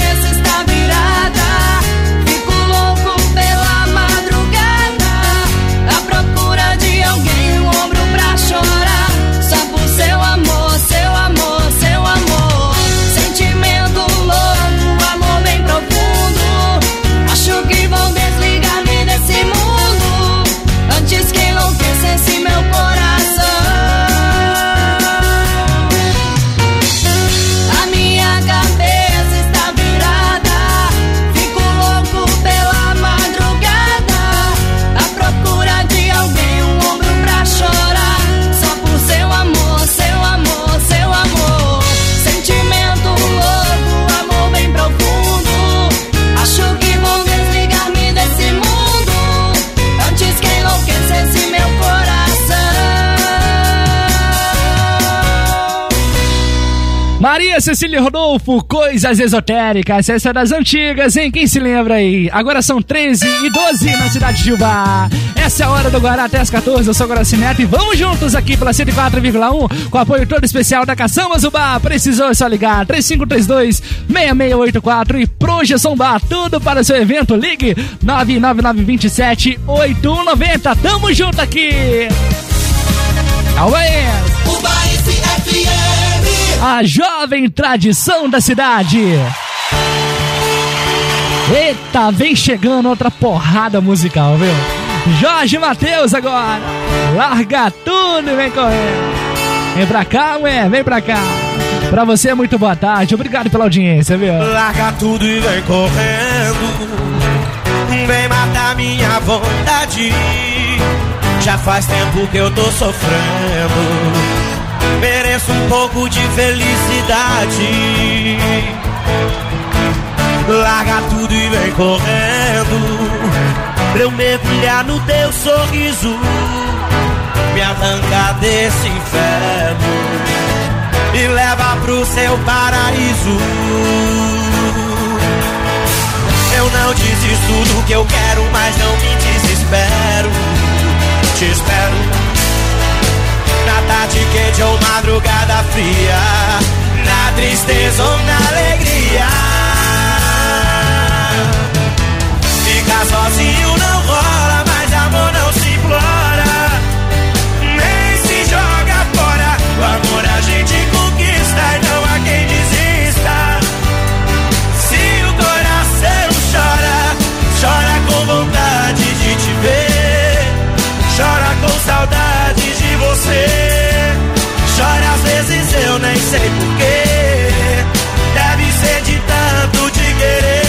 Maria Cecília Rodolfo, coisas esotéricas, essa é das antigas, hein? Quem se lembra aí? Agora são 13 e 12 na cidade de Ubá. Essa é a hora do Guará até as 14, eu sou Guaraci Neto e vamos juntos aqui pela 104,1 com apoio todo especial da Caçambas Ubá. Precisou é só ligar 3532-6684 e Projeção Bar, tudo para o seu evento. Ligue 99927 8190. Tamo junto aqui. Always. Ubaense FM. A jovem tradição da cidade. Eita, vem chegando outra porrada musical, viu? Jorge Matheus agora. Larga tudo e vem correndo. Vem pra cá, ué, vem pra cá. Pra você, muito boa tarde. Obrigado pela audiência, viu? Larga tudo e vem correndo. Vem matar minha vontade. Já faz tempo que eu tô sofrendo. Mereço um pouco de felicidade. Larga tudo e vem correndo. Pra eu mergulhar no teu sorriso. Me arrancar desse inferno. E leva pro seu paraíso. Eu não desisto do que eu quero, mas não me desespero. Te espero tarde quente ou madrugada fria, na tristeza ou na alegria. Ficar sozinho não rola, sei porquê. Deve ser de tanto te querer.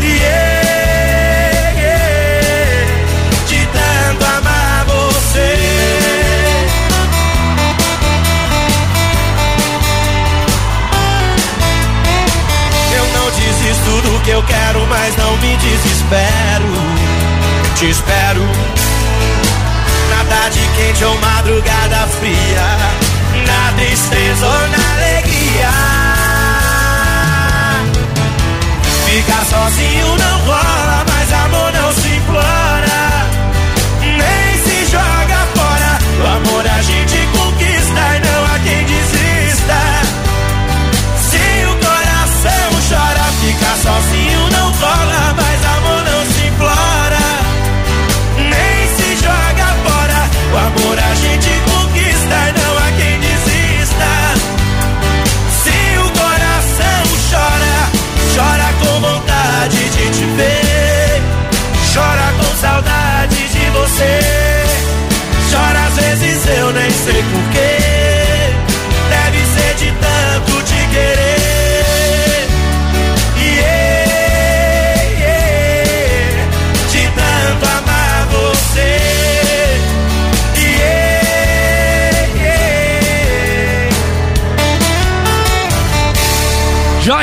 Yeah, yeah, de tanto amar você. Eu não desisto do que eu quero, mas não me desespero. Te espero na tarde quente ou madrugada fria, na tristeza ou na alegria. Ficar sozinho não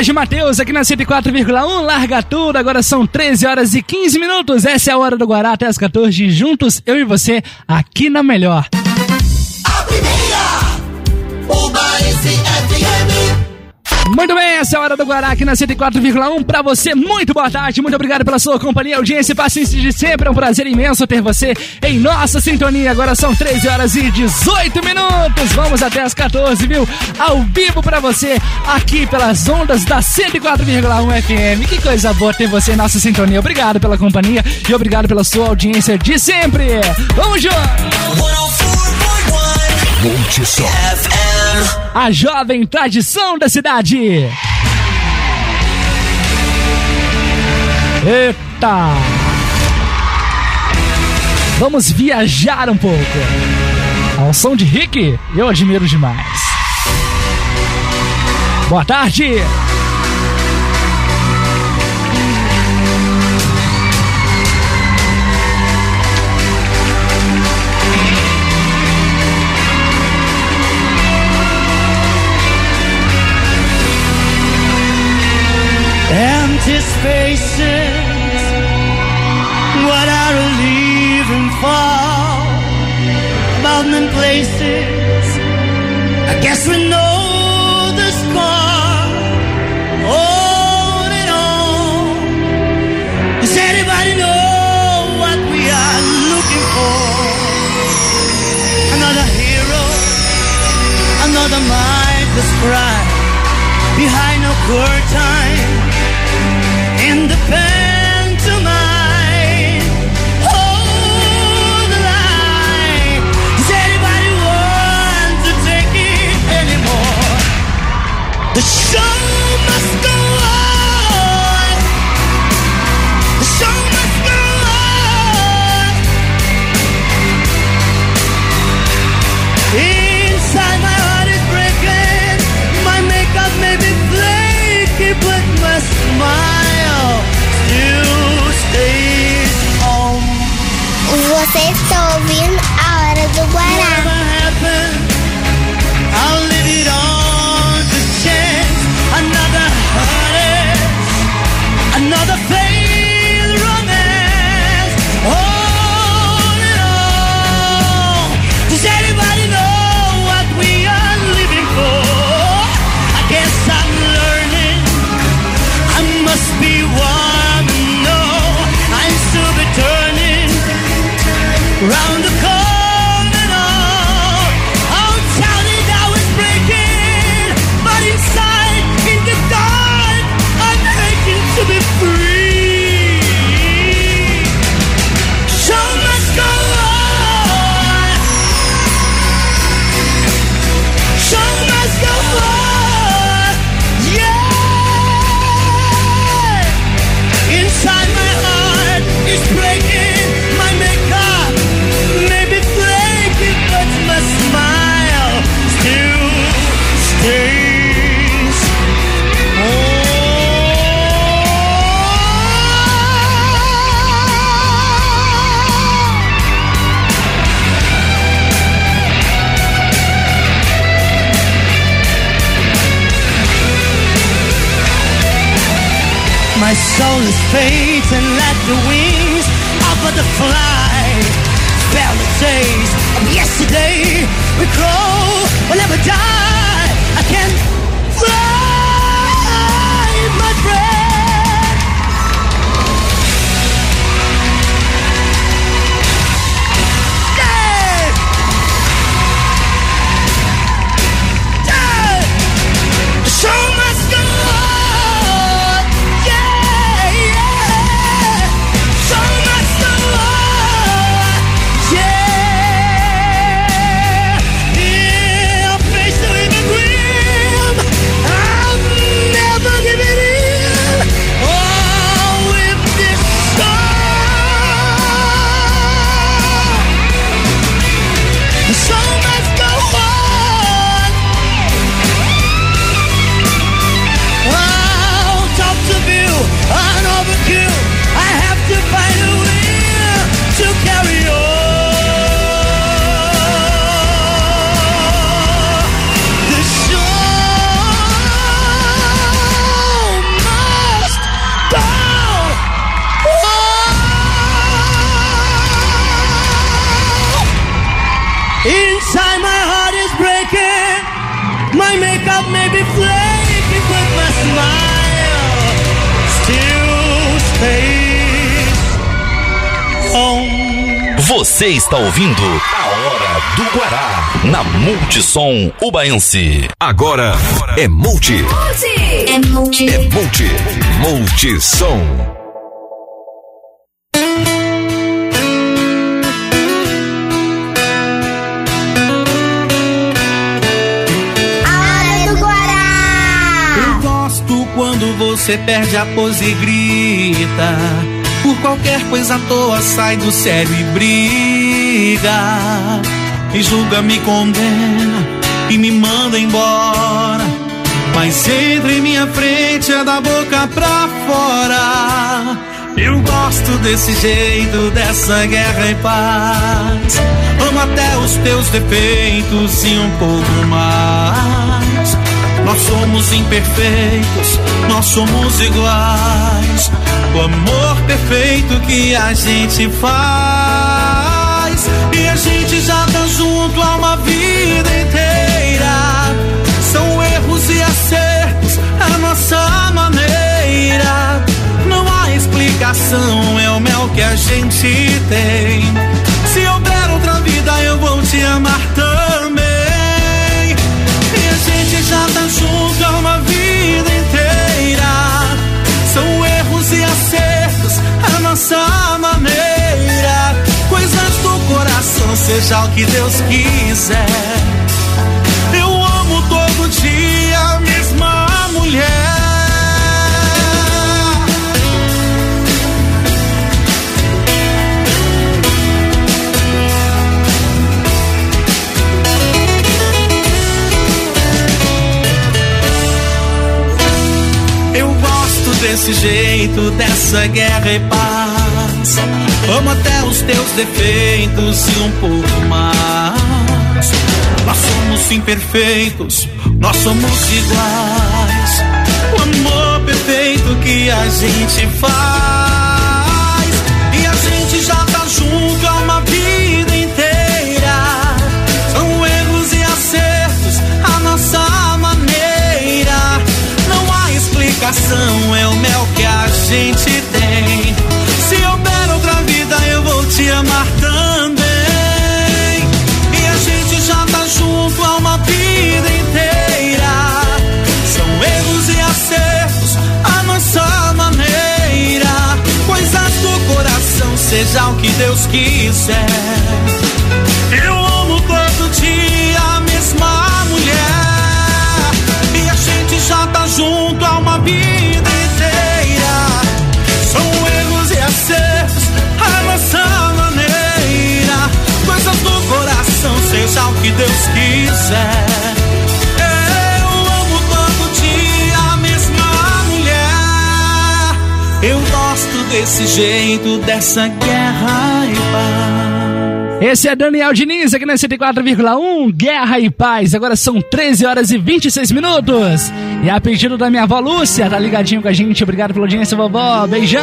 Jorge Matheus aqui na 104,1, larga tudo. Agora são 13 horas e 15 minutos. Essa é a hora do Guará até as 14. Juntos, eu e você, aqui na Melhor. Muito bem, essa é a hora do Guará aqui na 104,1 pra você. Muito boa tarde, muito obrigado pela sua companhia, audiência e paciência de sempre. É um prazer imenso ter você em nossa sintonia. Agora são 13 horas e 18 minutos. Vamos até as 14, viu? Ao vivo pra você aqui pelas ondas da 104,1 FM. Que coisa boa ter você em nossa sintonia. Obrigado pela companhia e obrigado pela sua audiência de sempre. Vamos juntos! Multissom. A jovem tradição da cidade. Eita! Vamos viajar um pouco. Ao som de Rick, eu admiro demais. Boa tarde! Spaces, what are we leaving for? Mountain places, I guess we know the score. On and on. Does anybody know what we are looking for? Another hero, another mindless cry behind a curtain Você está ouvindo a Hora do Guará na Multissom Ubaense. Agora é Multi. É multi. É Multi. Multissom. A hora do Guará. Eu gosto quando você perde a pose e grita. Por qualquer coisa à toa sai do sério e briga. Me julga, me condena e me manda embora. Mas entra em minha frente é da boca pra fora. Eu gosto desse jeito, dessa guerra e paz. Amo até os teus defeitos e um pouco mais. Nós somos imperfeitos, nós somos iguais. O amor perfeito que a gente faz. E a gente já tá junto há uma vida inteira. São erros e acertos, a nossa maneira. Não há explicação, é o mel que a gente tem. Se houver outra vida, eu vou te amar também. Seja o que Deus quiser. Eu amo todo dia a mesma mulher. Eu gosto desse jeito, dessa guerra e paz. Amo até os teus defeitos e um pouco mais. Nós somos imperfeitos, nós somos iguais. O amor perfeito que a gente faz. E a gente já tá junto há uma vida inteira. São erros e acertos, a nossa maneira. Não há explicação, é o mel que a gente amar também. E a gente já tá junto há uma vida inteira. São erros e acertos, a nossa maneira. Coisas do coração, seja o que Deus quiser. Eu amo todo dia que Deus quiser. Eu amo todo dia a mesma mulher. Eu gosto desse jeito, dessa guerra e paz. Esse é Daniel Diniz aqui na 104,1 Guerra e Paz. Agora são 13 horas e 26 minutos. E a pedido da minha avó Lúcia, tá ligadinho com a gente. Obrigado pela audiência, vovó. Beijão.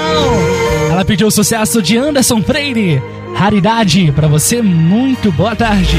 Ela pediu o sucesso de Anderson Freire. Raridade pra você. Muito boa tarde.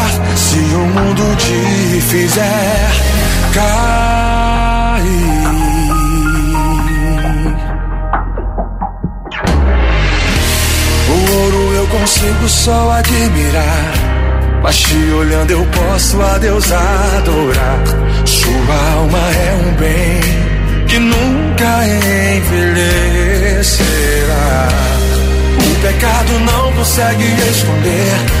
Se o mundo te fizer cair. O ouro eu consigo só admirar. Mas te olhando eu posso a Deus adorar. Sua alma é um bem que nunca envelhecerá. O pecado não consegue esconder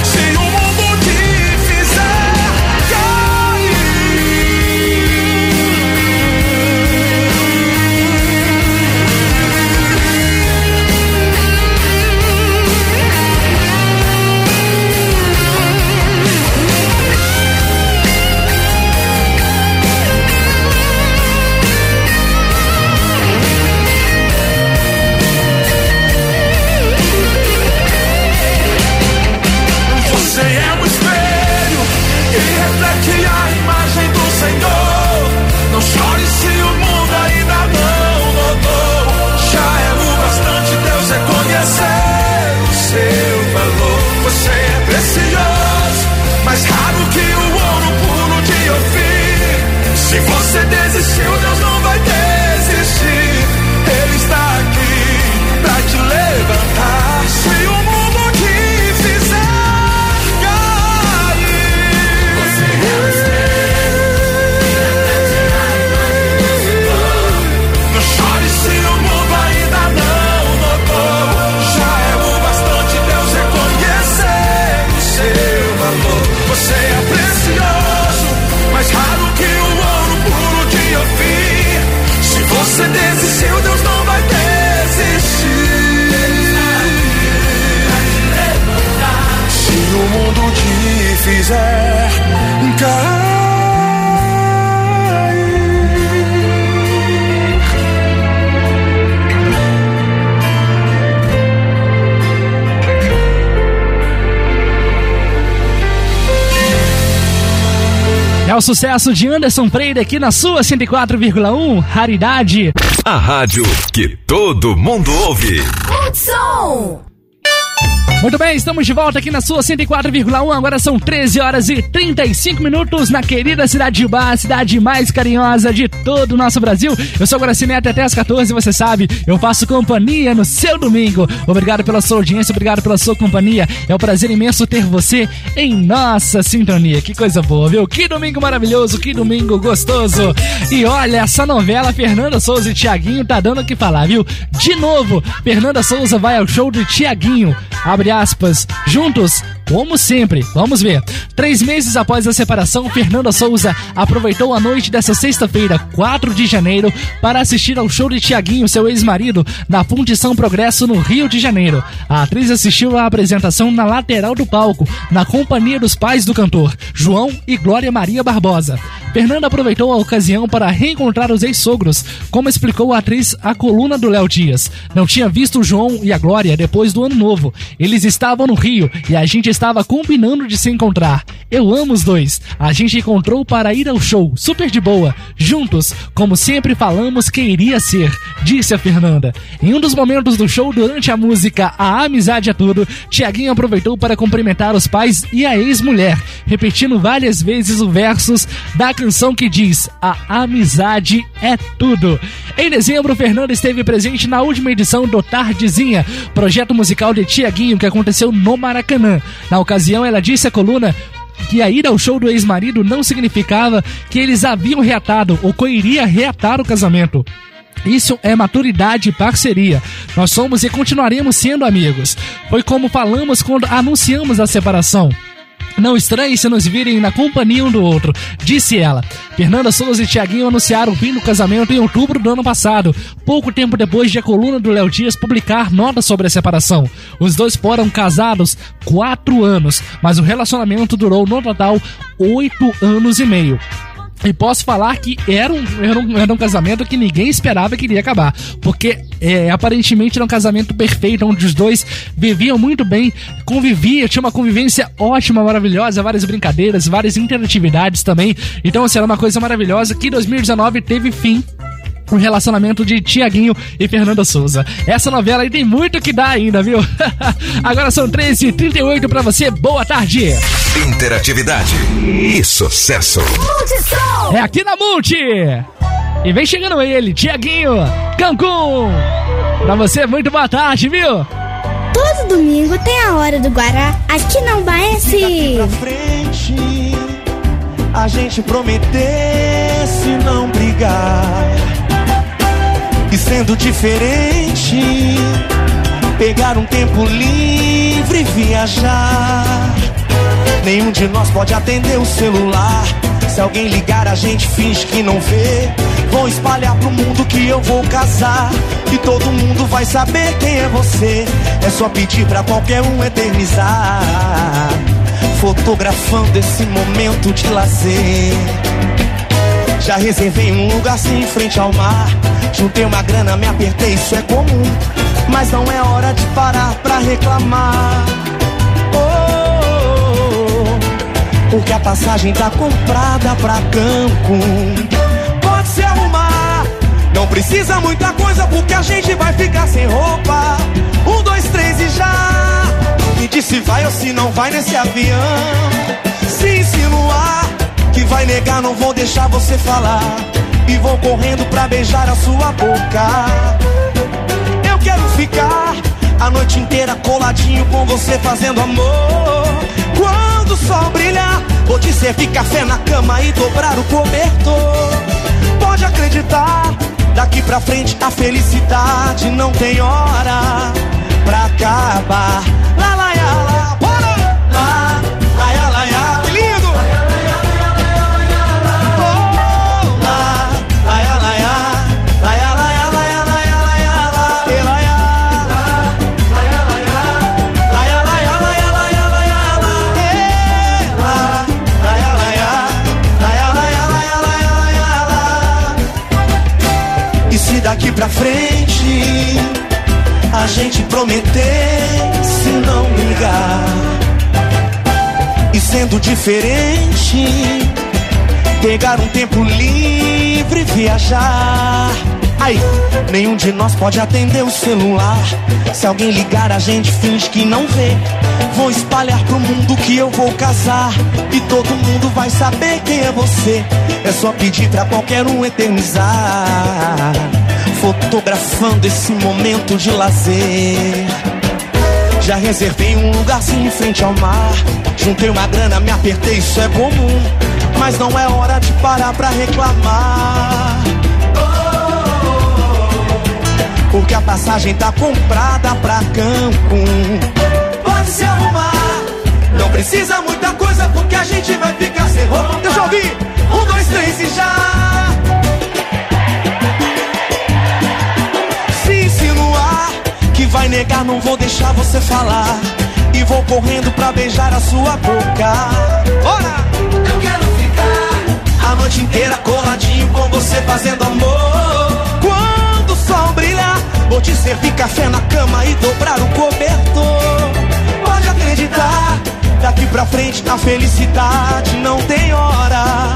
Mais raro que o ouro puro de Ofir. Se você desistiu, o sucesso de Anderson Freire aqui na sua 104,1 Raridade. A rádio que todo mundo ouve. Hudson! Muito bem, estamos de volta aqui na sua 104,1. Agora são 13 horas e 35 minutos na querida cidade de Ubá, a cidade mais carinhosa de todo o nosso Brasil. Eu sou Guaracineto até as 14, você sabe, eu faço companhia no seu domingo. Obrigado pela sua audiência, obrigado pela sua companhia. É um prazer imenso ter você em nossa sintonia. Que coisa boa, viu? Que domingo maravilhoso, que domingo gostoso. E olha, essa novela Fernanda Souza e Tiaguinho tá dando o que falar, viu? De novo, Fernanda Souza vai ao show de Tiaguinho. Abre aspas, juntos, como sempre. Vamos ver. Três meses após a separação, Fernanda Souza aproveitou a noite dessa sexta-feira, 4 de janeiro, para assistir ao show de Tiaguinho, seu ex-marido, na Fundição Progresso, no Rio de Janeiro. A atriz assistiu à apresentação na lateral do palco, na companhia dos pais do cantor, João e Glória Maria Barbosa. Fernanda aproveitou a ocasião para reencontrar os ex-sogros, como explicou a atriz à coluna do Léo Dias. Não tinha visto o João e a Glória depois do ano novo. Eles estavam no Rio e a gente estava combinando de se encontrar. Eu amo os dois. A gente encontrou para ir ao show, super de boa, juntos, como sempre falamos que iria ser, disse a Fernanda. Em um dos momentos do show, durante a música A Amizade é Tudo, Tiaguinho aproveitou para cumprimentar os pais e a ex-mulher, repetindo várias vezes o versos da canção que diz A amizade é tudo. Em dezembro, Fernanda esteve presente na última edição do Tardezinha, projeto musical de Tiaguinho que aconteceu no Maracanã. Na ocasião, ela disse à coluna que a ida ao show do ex-marido não significava que eles haviam reatado ou que iria reatar o casamento. Isso é maturidade e parceria. Nós somos e continuaremos sendo amigos. Foi como falamos quando anunciamos a separação. Não estranhe se nos virem na companhia um do outro, disse ela. Fernanda Souza e Tiaguinho anunciaram o fim do casamento em outubro do ano passado, pouco tempo depois de a coluna do Léo Dias publicar nota sobre a separação. Os dois foram casados quatro anos, mas o relacionamento durou no total oito anos e meio. E posso falar que era um, era, um, era um casamento que ninguém esperava que iria acabar. Porque é, aparentemente era um casamento perfeito, onde os dois viviam muito bem, conviviam, tinha uma convivência ótima, maravilhosa, várias brincadeiras, várias interatividades também. Então, assim, era uma coisa maravilhosa que 2019 teve fim o relacionamento de Tiaguinho e Fernanda Souza. Essa novela aí tem muito que dar ainda, viu? *laughs* Agora são 13h38 pra você. Boa tarde! Interatividade e sucesso. É aqui na Multi! E vem chegando ele, Tiaguinho, Cancún! Pra você, muito boa tarde, viu? Todo domingo tem a hora do Guará aqui na Ubaense. frente a gente prometesse não brigar sendo diferente. Pegar um tempo livre e viajar. Nenhum de nós pode atender o celular. Se alguém ligar a gente finge que não vê. Vão espalhar pro mundo que eu vou casar. E todo mundo vai saber quem é você. É só pedir pra qualquer um eternizar. Fotografando esse momento de lazer. Já reservei um lugar assim em frente ao mar. Juntei uma grana, me apertei, isso é comum. Mas não é hora de parar pra reclamar. Oh, porque a passagem tá comprada pra Cancún. Pode se arrumar, não precisa muita coisa porque a gente vai ficar sem roupa. Um, dois, três e já. Me diz se vai ou se não vai nesse avião. Se insinuar que vai negar, não vou deixar você falar. E vou correndo pra beijar a sua boca. Eu quero ficar a noite inteira coladinho com você fazendo amor. Quando o sol brilhar, vou te servir café na cama e dobrar o cobertor. Pode acreditar, daqui pra frente a felicidade não tem hora pra acabar. Lá, lá, daqui pra frente a gente prometer se não brigar e sendo diferente pegar um tempo livre e viajar Aí, nenhum de nós pode atender o celular. Se alguém ligar, a gente finge que não vê. Vou espalhar pro mundo que eu vou casar. E todo mundo vai saber quem é você. É só pedir pra qualquer um eternizar. Fotografando esse momento de lazer. Já reservei um lugarzinho em frente ao mar. Juntei uma grana, me apertei, isso é comum. Mas não é hora de parar pra reclamar. Porque a passagem tá comprada pra Cancún. Pode se arrumar, não precisa muita coisa porque a gente vai ficar sem roupa. Deixa eu ouvir, um, dois, três e já. Vai negar, não vou deixar você falar. E vou correndo pra beijar a sua boca. Bora! Eu quero ficar a noite inteira coladinho com você fazendo amor. Quando o sol brilhar, vou te servir café na cama e dobrar o cobertor. Pode acreditar, daqui pra frente a felicidade não tem hora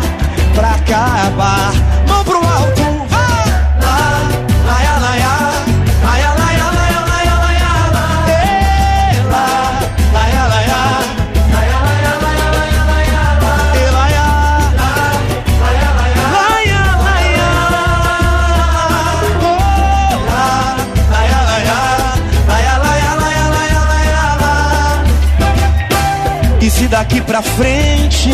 pra acabar. Daqui pra frente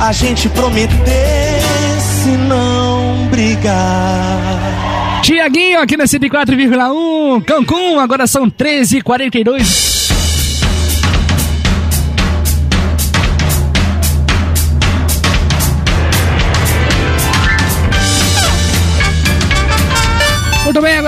a gente prometesse não brigar. Tiaguinho aqui na 104,1 Cancún, agora são 13h42.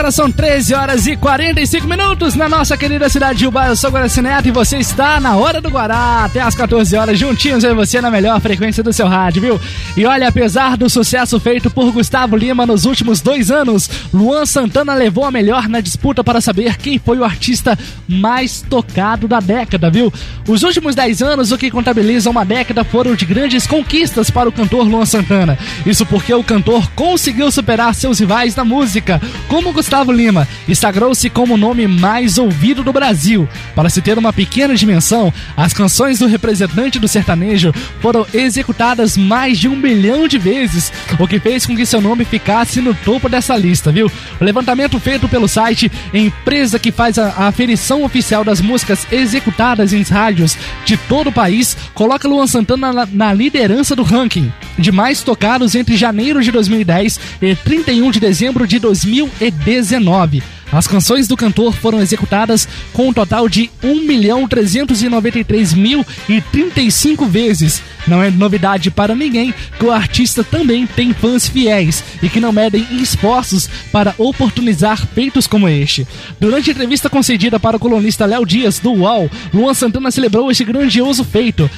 Agora são 13 horas e 45 minutos na nossa querida cidade de Uba. Eu sou Guaraci Neto e você está na Hora do Guará, até às 14 horas, juntinhos eu e você na melhor frequência do seu rádio, viu? E olha, apesar do sucesso feito por Gustavo Lima nos últimos dois anos, Luan Santana levou a melhor na disputa para saber quem foi o artista mais tocado da década, viu? Os últimos 10 anos, o que contabiliza uma década, foram de grandes conquistas para o cantor Luan Santana. Isso porque o cantor conseguiu superar seus rivais na música, como Gustavo Lima, e sagrou-se como o nome mais ouvido do Brasil. Para se ter uma pequena dimensão, as canções do representante do sertanejo foram executadas mais de um milhão de vezes, o que fez com que seu nome ficasse no topo dessa lista, viu? O levantamento feito pelo site, empresa que faz a, a aferição oficial das músicas executadas em rádios de todo o país, coloca Luan Santana na, na liderança do ranking de mais tocados entre janeiro de 2010 e 31 de dezembro de 2019. As canções do cantor foram executadas com um total de 1.393.035 vezes. Não é novidade para ninguém que o artista também tem fãs fiéis e que não medem esforços para oportunizar feitos como este. Durante a entrevista concedida para o colunista Léo Dias, do UOL, Luan Santana celebrou este grandioso feito.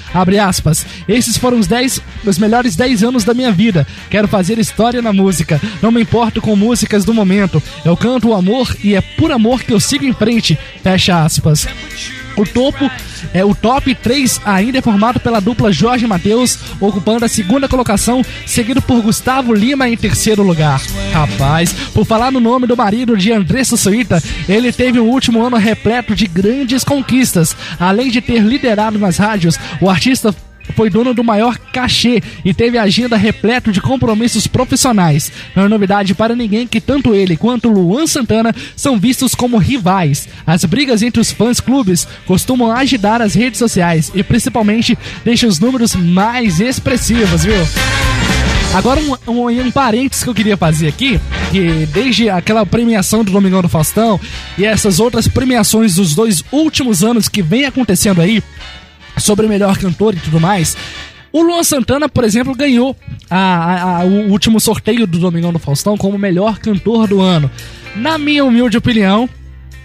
Aspas. Esses foram os 10, os melhores 10 anos da minha vida. Quero fazer história na música. Não me importo com músicas do momento. Eu canto o amor e é por amor que eu sigo em frente. Fecha aspas. O topo é o top 3 ainda é formado pela dupla Jorge Matheus, ocupando a segunda colocação, seguido por Gustavo Lima em terceiro lugar. Rapaz, por falar no nome do marido de Andressa Suíta, ele teve um último ano repleto de grandes conquistas. Além de ter liderado nas rádios, o artista foi dono do maior cachê e teve agenda repleta de compromissos profissionais. Não é novidade para ninguém que tanto ele quanto Luan Santana são vistos como rivais. As brigas entre os fãs clubes costumam agitar as redes sociais e principalmente deixam os números mais expressivos, viu? Agora um, um, um parênteses que eu queria fazer aqui, que desde aquela premiação do Domingão do Faustão e essas outras premiações dos dois últimos anos que vem acontecendo aí, sobre melhor cantor e tudo mais. O Luan Santana, por exemplo, ganhou a, a, a, o último sorteio do Domingão do Faustão como melhor cantor do ano. Na minha humilde opinião,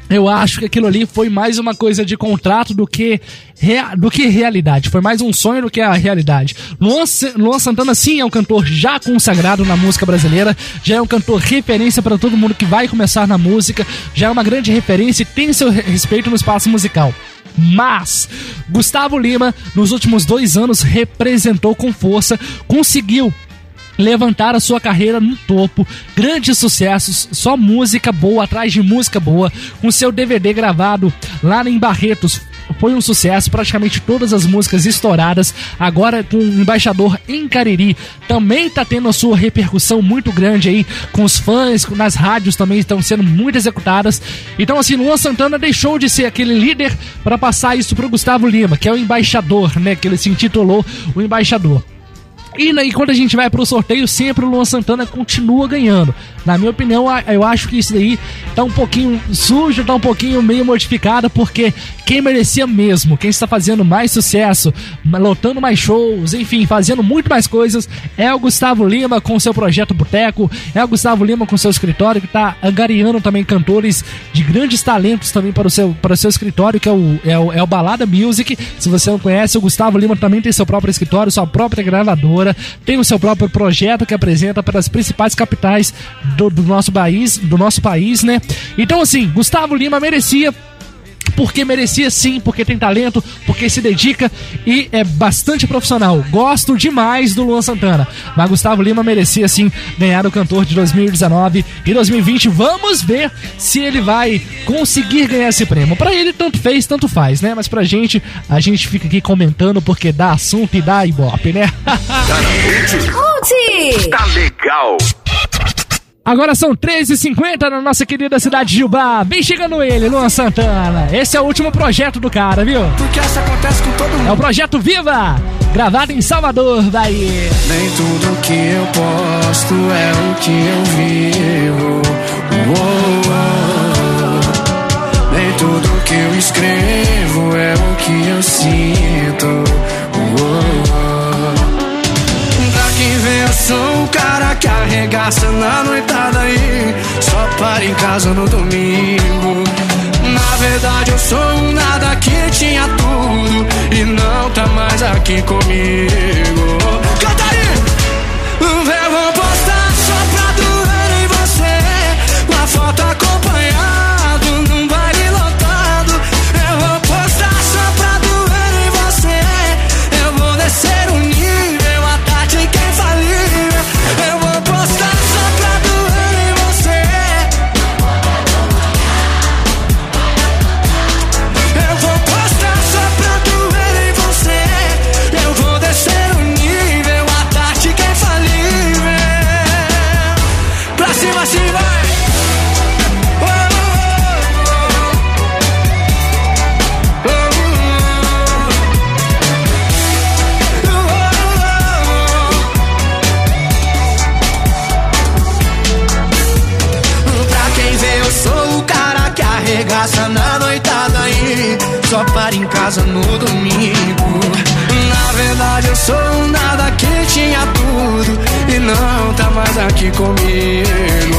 eu acho que aquilo ali foi mais uma coisa de contrato do que, rea, do que realidade. Foi mais um sonho do que a realidade. Luan, Luan Santana, sim, é um cantor já consagrado na música brasileira. Já é um cantor referência para todo mundo que vai começar na música. Já é uma grande referência e tem seu respeito no espaço musical. Mas Gustavo Lima, nos últimos dois anos, representou com força, conseguiu levantar a sua carreira no topo, grandes sucessos, só música boa atrás de música boa, com seu DVD gravado lá em Barretos. Foi um sucesso, praticamente todas as músicas estouradas. Agora com o embaixador em Cariri também tá tendo a sua repercussão muito grande aí com os fãs, nas rádios também estão sendo muito executadas. Então, assim, Luan Santana deixou de ser aquele líder para passar isso pro Gustavo Lima, que é o embaixador, né? Que ele se intitulou o embaixador. E, e quando a gente vai pro sorteio, sempre o Luan Santana continua ganhando. Na minha opinião, eu acho que isso daí tá um pouquinho sujo, tá um pouquinho meio modificado, porque quem merecia mesmo, quem está fazendo mais sucesso, lotando mais shows, enfim, fazendo muito mais coisas, é o Gustavo Lima com seu projeto Boteco, é o Gustavo Lima com seu escritório, que tá angariando também cantores de grandes talentos também para o seu, para o seu escritório, que é o, é, o, é o Balada Music. Se você não conhece, o Gustavo Lima também tem seu próprio escritório, sua própria gravadora, tem o seu próprio projeto que apresenta para as principais capitais do, do nosso país, do nosso país, né? Então, assim, Gustavo Lima merecia porque merecia sim, porque tem talento, porque se dedica e é bastante profissional. Gosto demais do Luan Santana, mas Gustavo Lima merecia sim ganhar o cantor de 2019 e 2020. Vamos ver se ele vai conseguir ganhar esse prêmio. Pra ele tanto fez, tanto faz, né? Mas pra gente, a gente fica aqui comentando porque dá assunto e dá ibope, né? *laughs* Conte! Tá legal. Agora são 13h50 na nossa querida cidade de Ubá. Vem chegando ele, Luan Santana. Esse é o último projeto do cara, viu? Porque isso acontece com todo mundo. É o projeto Viva, gravado em Salvador, Bahia. Nem tudo que eu posto é o que eu vivo. Uou, uou. Nem tudo que eu escrevo é o que eu sinto. Eu sou o cara que arregaça na noitada aí. Só para em casa no domingo. Na verdade, eu sou um nada que tinha tudo e não tá mais aqui comigo. Canta sou nada que tinha tudo e não tá mais aqui comigo.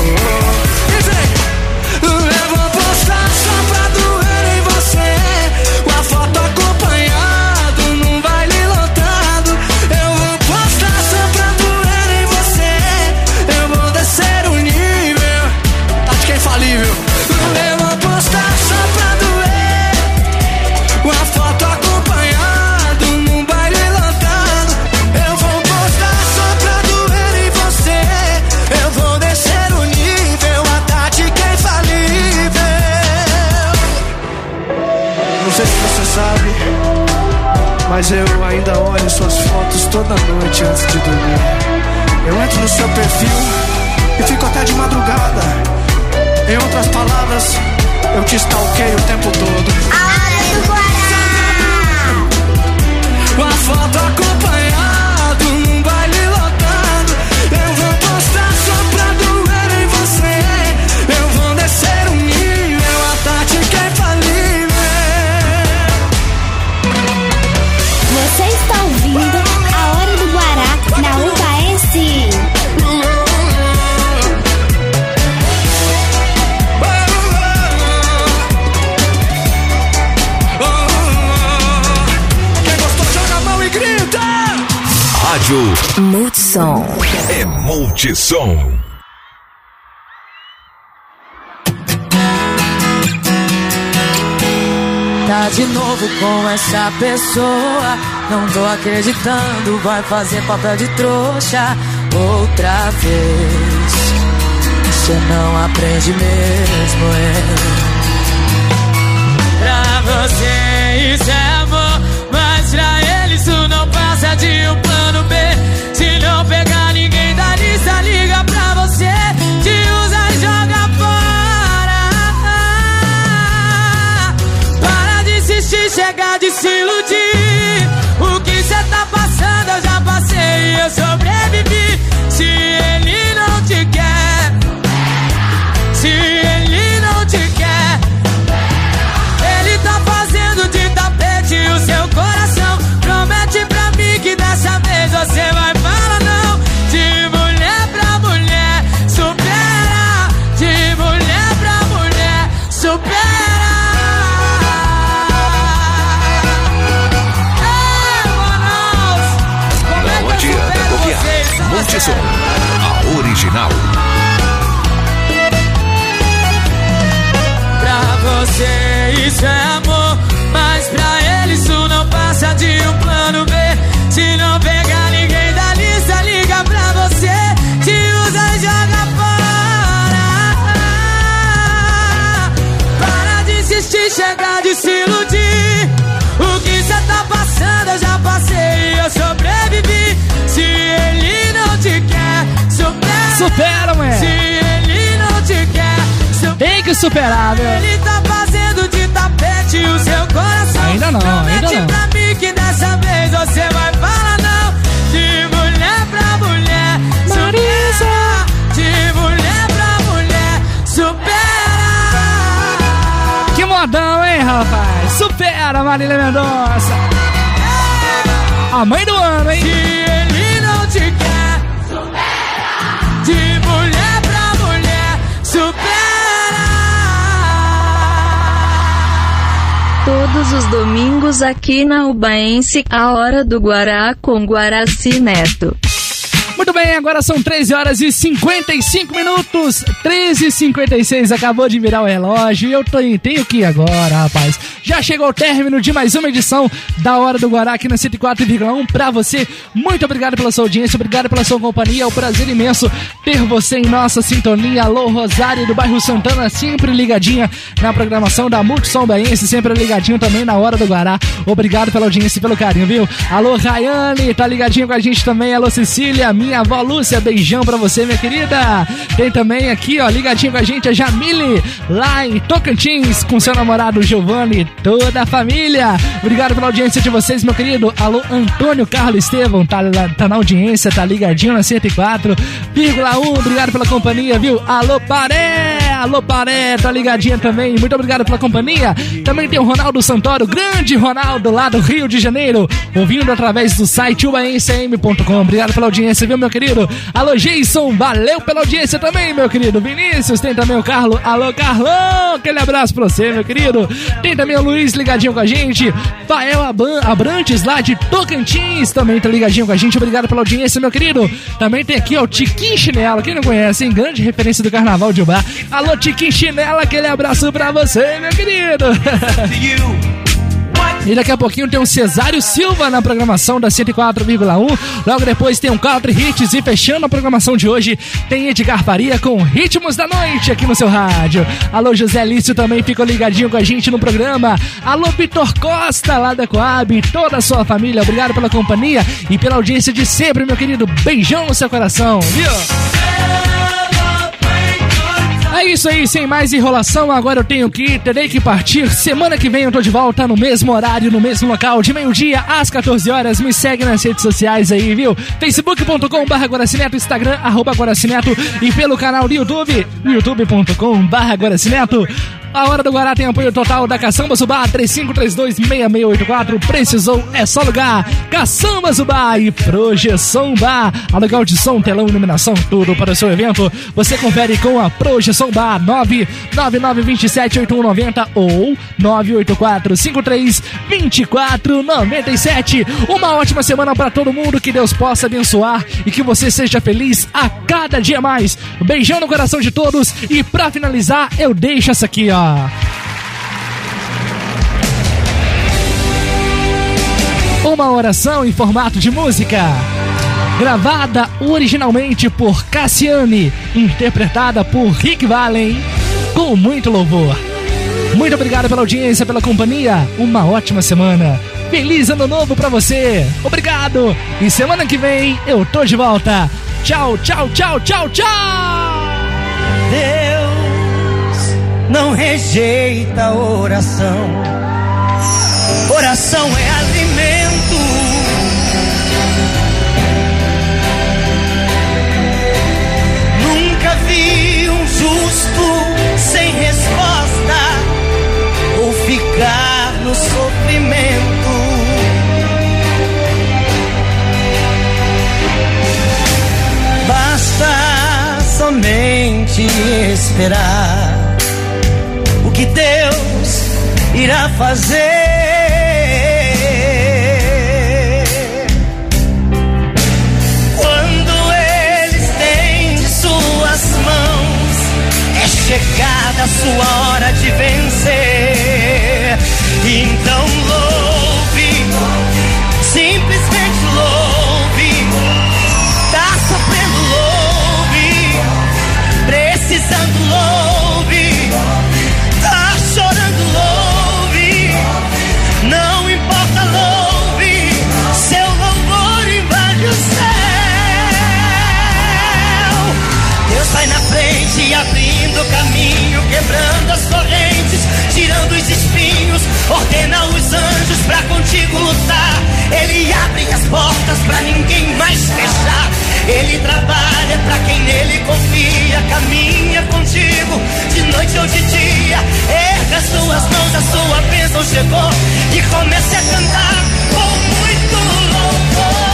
Toda noite antes de dormir. Eu entro no seu perfil e fico até de madrugada. Em outras palavras, eu te stalkeio o tempo todo. Uma foto acompanhado Multissom. é Multissom. Tá de novo com essa pessoa. Não tô acreditando, vai fazer papel de trouxa. outra vez. Você não aprende mesmo, é. Pra você isso é amor, mas pra ele isso não passa de um. Se não pegar ninguém da lista, liga pra você, te usa e joga fora. Para de insistir, chega de se iludir. O que cê tá passando eu já passei e eu sobrevivi. Se ele não te quer, se ele Multissom, a original. Pra você isso é amor, mas pra ele isso não passa de um plano B. Se não pegar ninguém da lista, liga pra você, te usa e joga fora. Para de insistir, chega de se iludir. O que cê tá passando eu já passei e eu sobrevivi. Supera. Mulher. Se ele não te quer, supera. Tem que superar, meu. Ele tá fazendo de tapete o seu coração. Ainda não, Promete ainda não. pra mim que dessa vez você vai falar não. De mulher pra mulher, supera. De mulher pra mulher, supera. Que modão, hein, rapaz? Supera, Marília Mendonça. A mãe do ano, hein? Se ele não te quer. De mulher pra mulher, supera. Todos os domingos aqui na Ubaense, a hora do Guará com Guaraci Neto. Muito bem, agora são 13 horas e 55 minutos. 13 e 56 acabou de virar o relógio e eu tô, tenho que ir agora, rapaz. Já chegou o término de mais uma edição da Hora do Guará aqui na 104,1 pra você. Muito obrigado pela sua audiência, obrigado pela sua companhia. É um prazer imenso ter você em nossa sintonia. Alô, Rosário do bairro Santana, sempre ligadinha na programação da Multissom Baense, sempre ligadinho também na Hora do Guará. Obrigado pela audiência e pelo carinho, viu? Alô, Rayane, tá ligadinho com a gente também. Alô, Cecília, minha avó Lúcia, beijão pra você, minha querida. Tem também aqui, ó, ligadinho com a gente a Jamile, lá em Tocantins, com seu namorado Giovanni, toda a família. Obrigado pela audiência de vocês, meu querido. Alô, Antônio Carlos Estevam, tá, tá na audiência, tá ligadinho na 104,1. Obrigado pela companhia, viu? Alô, Paré! Alô, Paré, tá ligadinha também. Muito obrigado pela companhia. Também tem o Ronaldo Santoro, grande Ronaldo, lá do Rio de Janeiro, ouvindo através do site ubaencm.com. Obrigado pela audiência, viu, meu querido? Alô, Jason, valeu pela audiência também, meu querido. Vinícius, tem também o Carlo. Alô, Carlão, aquele abraço pra você, meu querido. Tem também Luiz ligadinho com a gente. Fael Abrantes, lá de Tocantins, também tá ligadinho com a gente. Obrigado pela audiência, meu querido. Também tem aqui, ó, o Tiquinho Chinelo. Quem não conhece, hein? Grande referência do Carnaval de Ubá. Alô, Tiquinho Chinelo, aquele abraço pra você, meu querido. *laughs* E daqui a pouquinho tem um Cesário Silva na programação da 104,1. Logo depois tem um Country Hits e fechando a programação de hoje tem Edgar Faria com Ritmos da Noite aqui no seu rádio. Alô, José Lício também ficou ligadinho com a gente no programa. Alô, Vitor Costa lá da Coab, toda a sua família. Obrigado pela companhia e pela audiência de sempre, meu querido. Beijão no seu coração, viu? É isso aí, sem mais enrolação, agora eu tenho que ir, terei que partir. Semana que vem eu tô de volta no mesmo horário, no mesmo local, de meio-dia às 14 horas. Me segue nas redes sociais aí, viu? facebook.com barra Guaracineto, Instagram, arroba Guaracineto e pelo canal do YouTube, youtube.com barra Guaracineto. A Hora do Guará tem apoio total da Caçamba Zubá 35326684. Precisou, é só lugar. Caçamba Zubá e Projeção Bar. Aluguel de som, telão, iluminação, tudo para o seu evento. Você confere com a Projeção Bar 999278190 ou 984532497. Uma ótima semana para todo mundo. Que Deus possa abençoar e que você seja feliz a cada dia mais. Beijão no coração de todos. E para finalizar, eu deixo essa aqui, ó. Uma oração em formato de música. gravada originalmente por Cassiane, interpretada por Rick Valen, com muito louvor. Muito obrigado pela audiência, pela companhia. Uma ótima semana. Feliz ano novo pra você. Obrigado. E semana que vem eu tô de volta. Tchau, tchau, tchau, tchau, tchau. Não rejeita a oração. Oração é alimento. Nunca vi um justo sem resposta ou ficar no sofrimento. Basta somente esperar que Deus irá fazer. Quando Ele estende suas mãos, é chegada a sua hora de vencer. Então louve, simplesmente louve. Tá sofrendo, louve. Precisando, louve. Espinhos, ordena os anjos pra contigo lutar. Ele abre as portas pra ninguém mais fechar. Ele trabalha pra quem nele confia, caminha contigo de noite ou de dia. Erga as suas mãos, a sua bênção chegou e comece a cantar com muito louvor.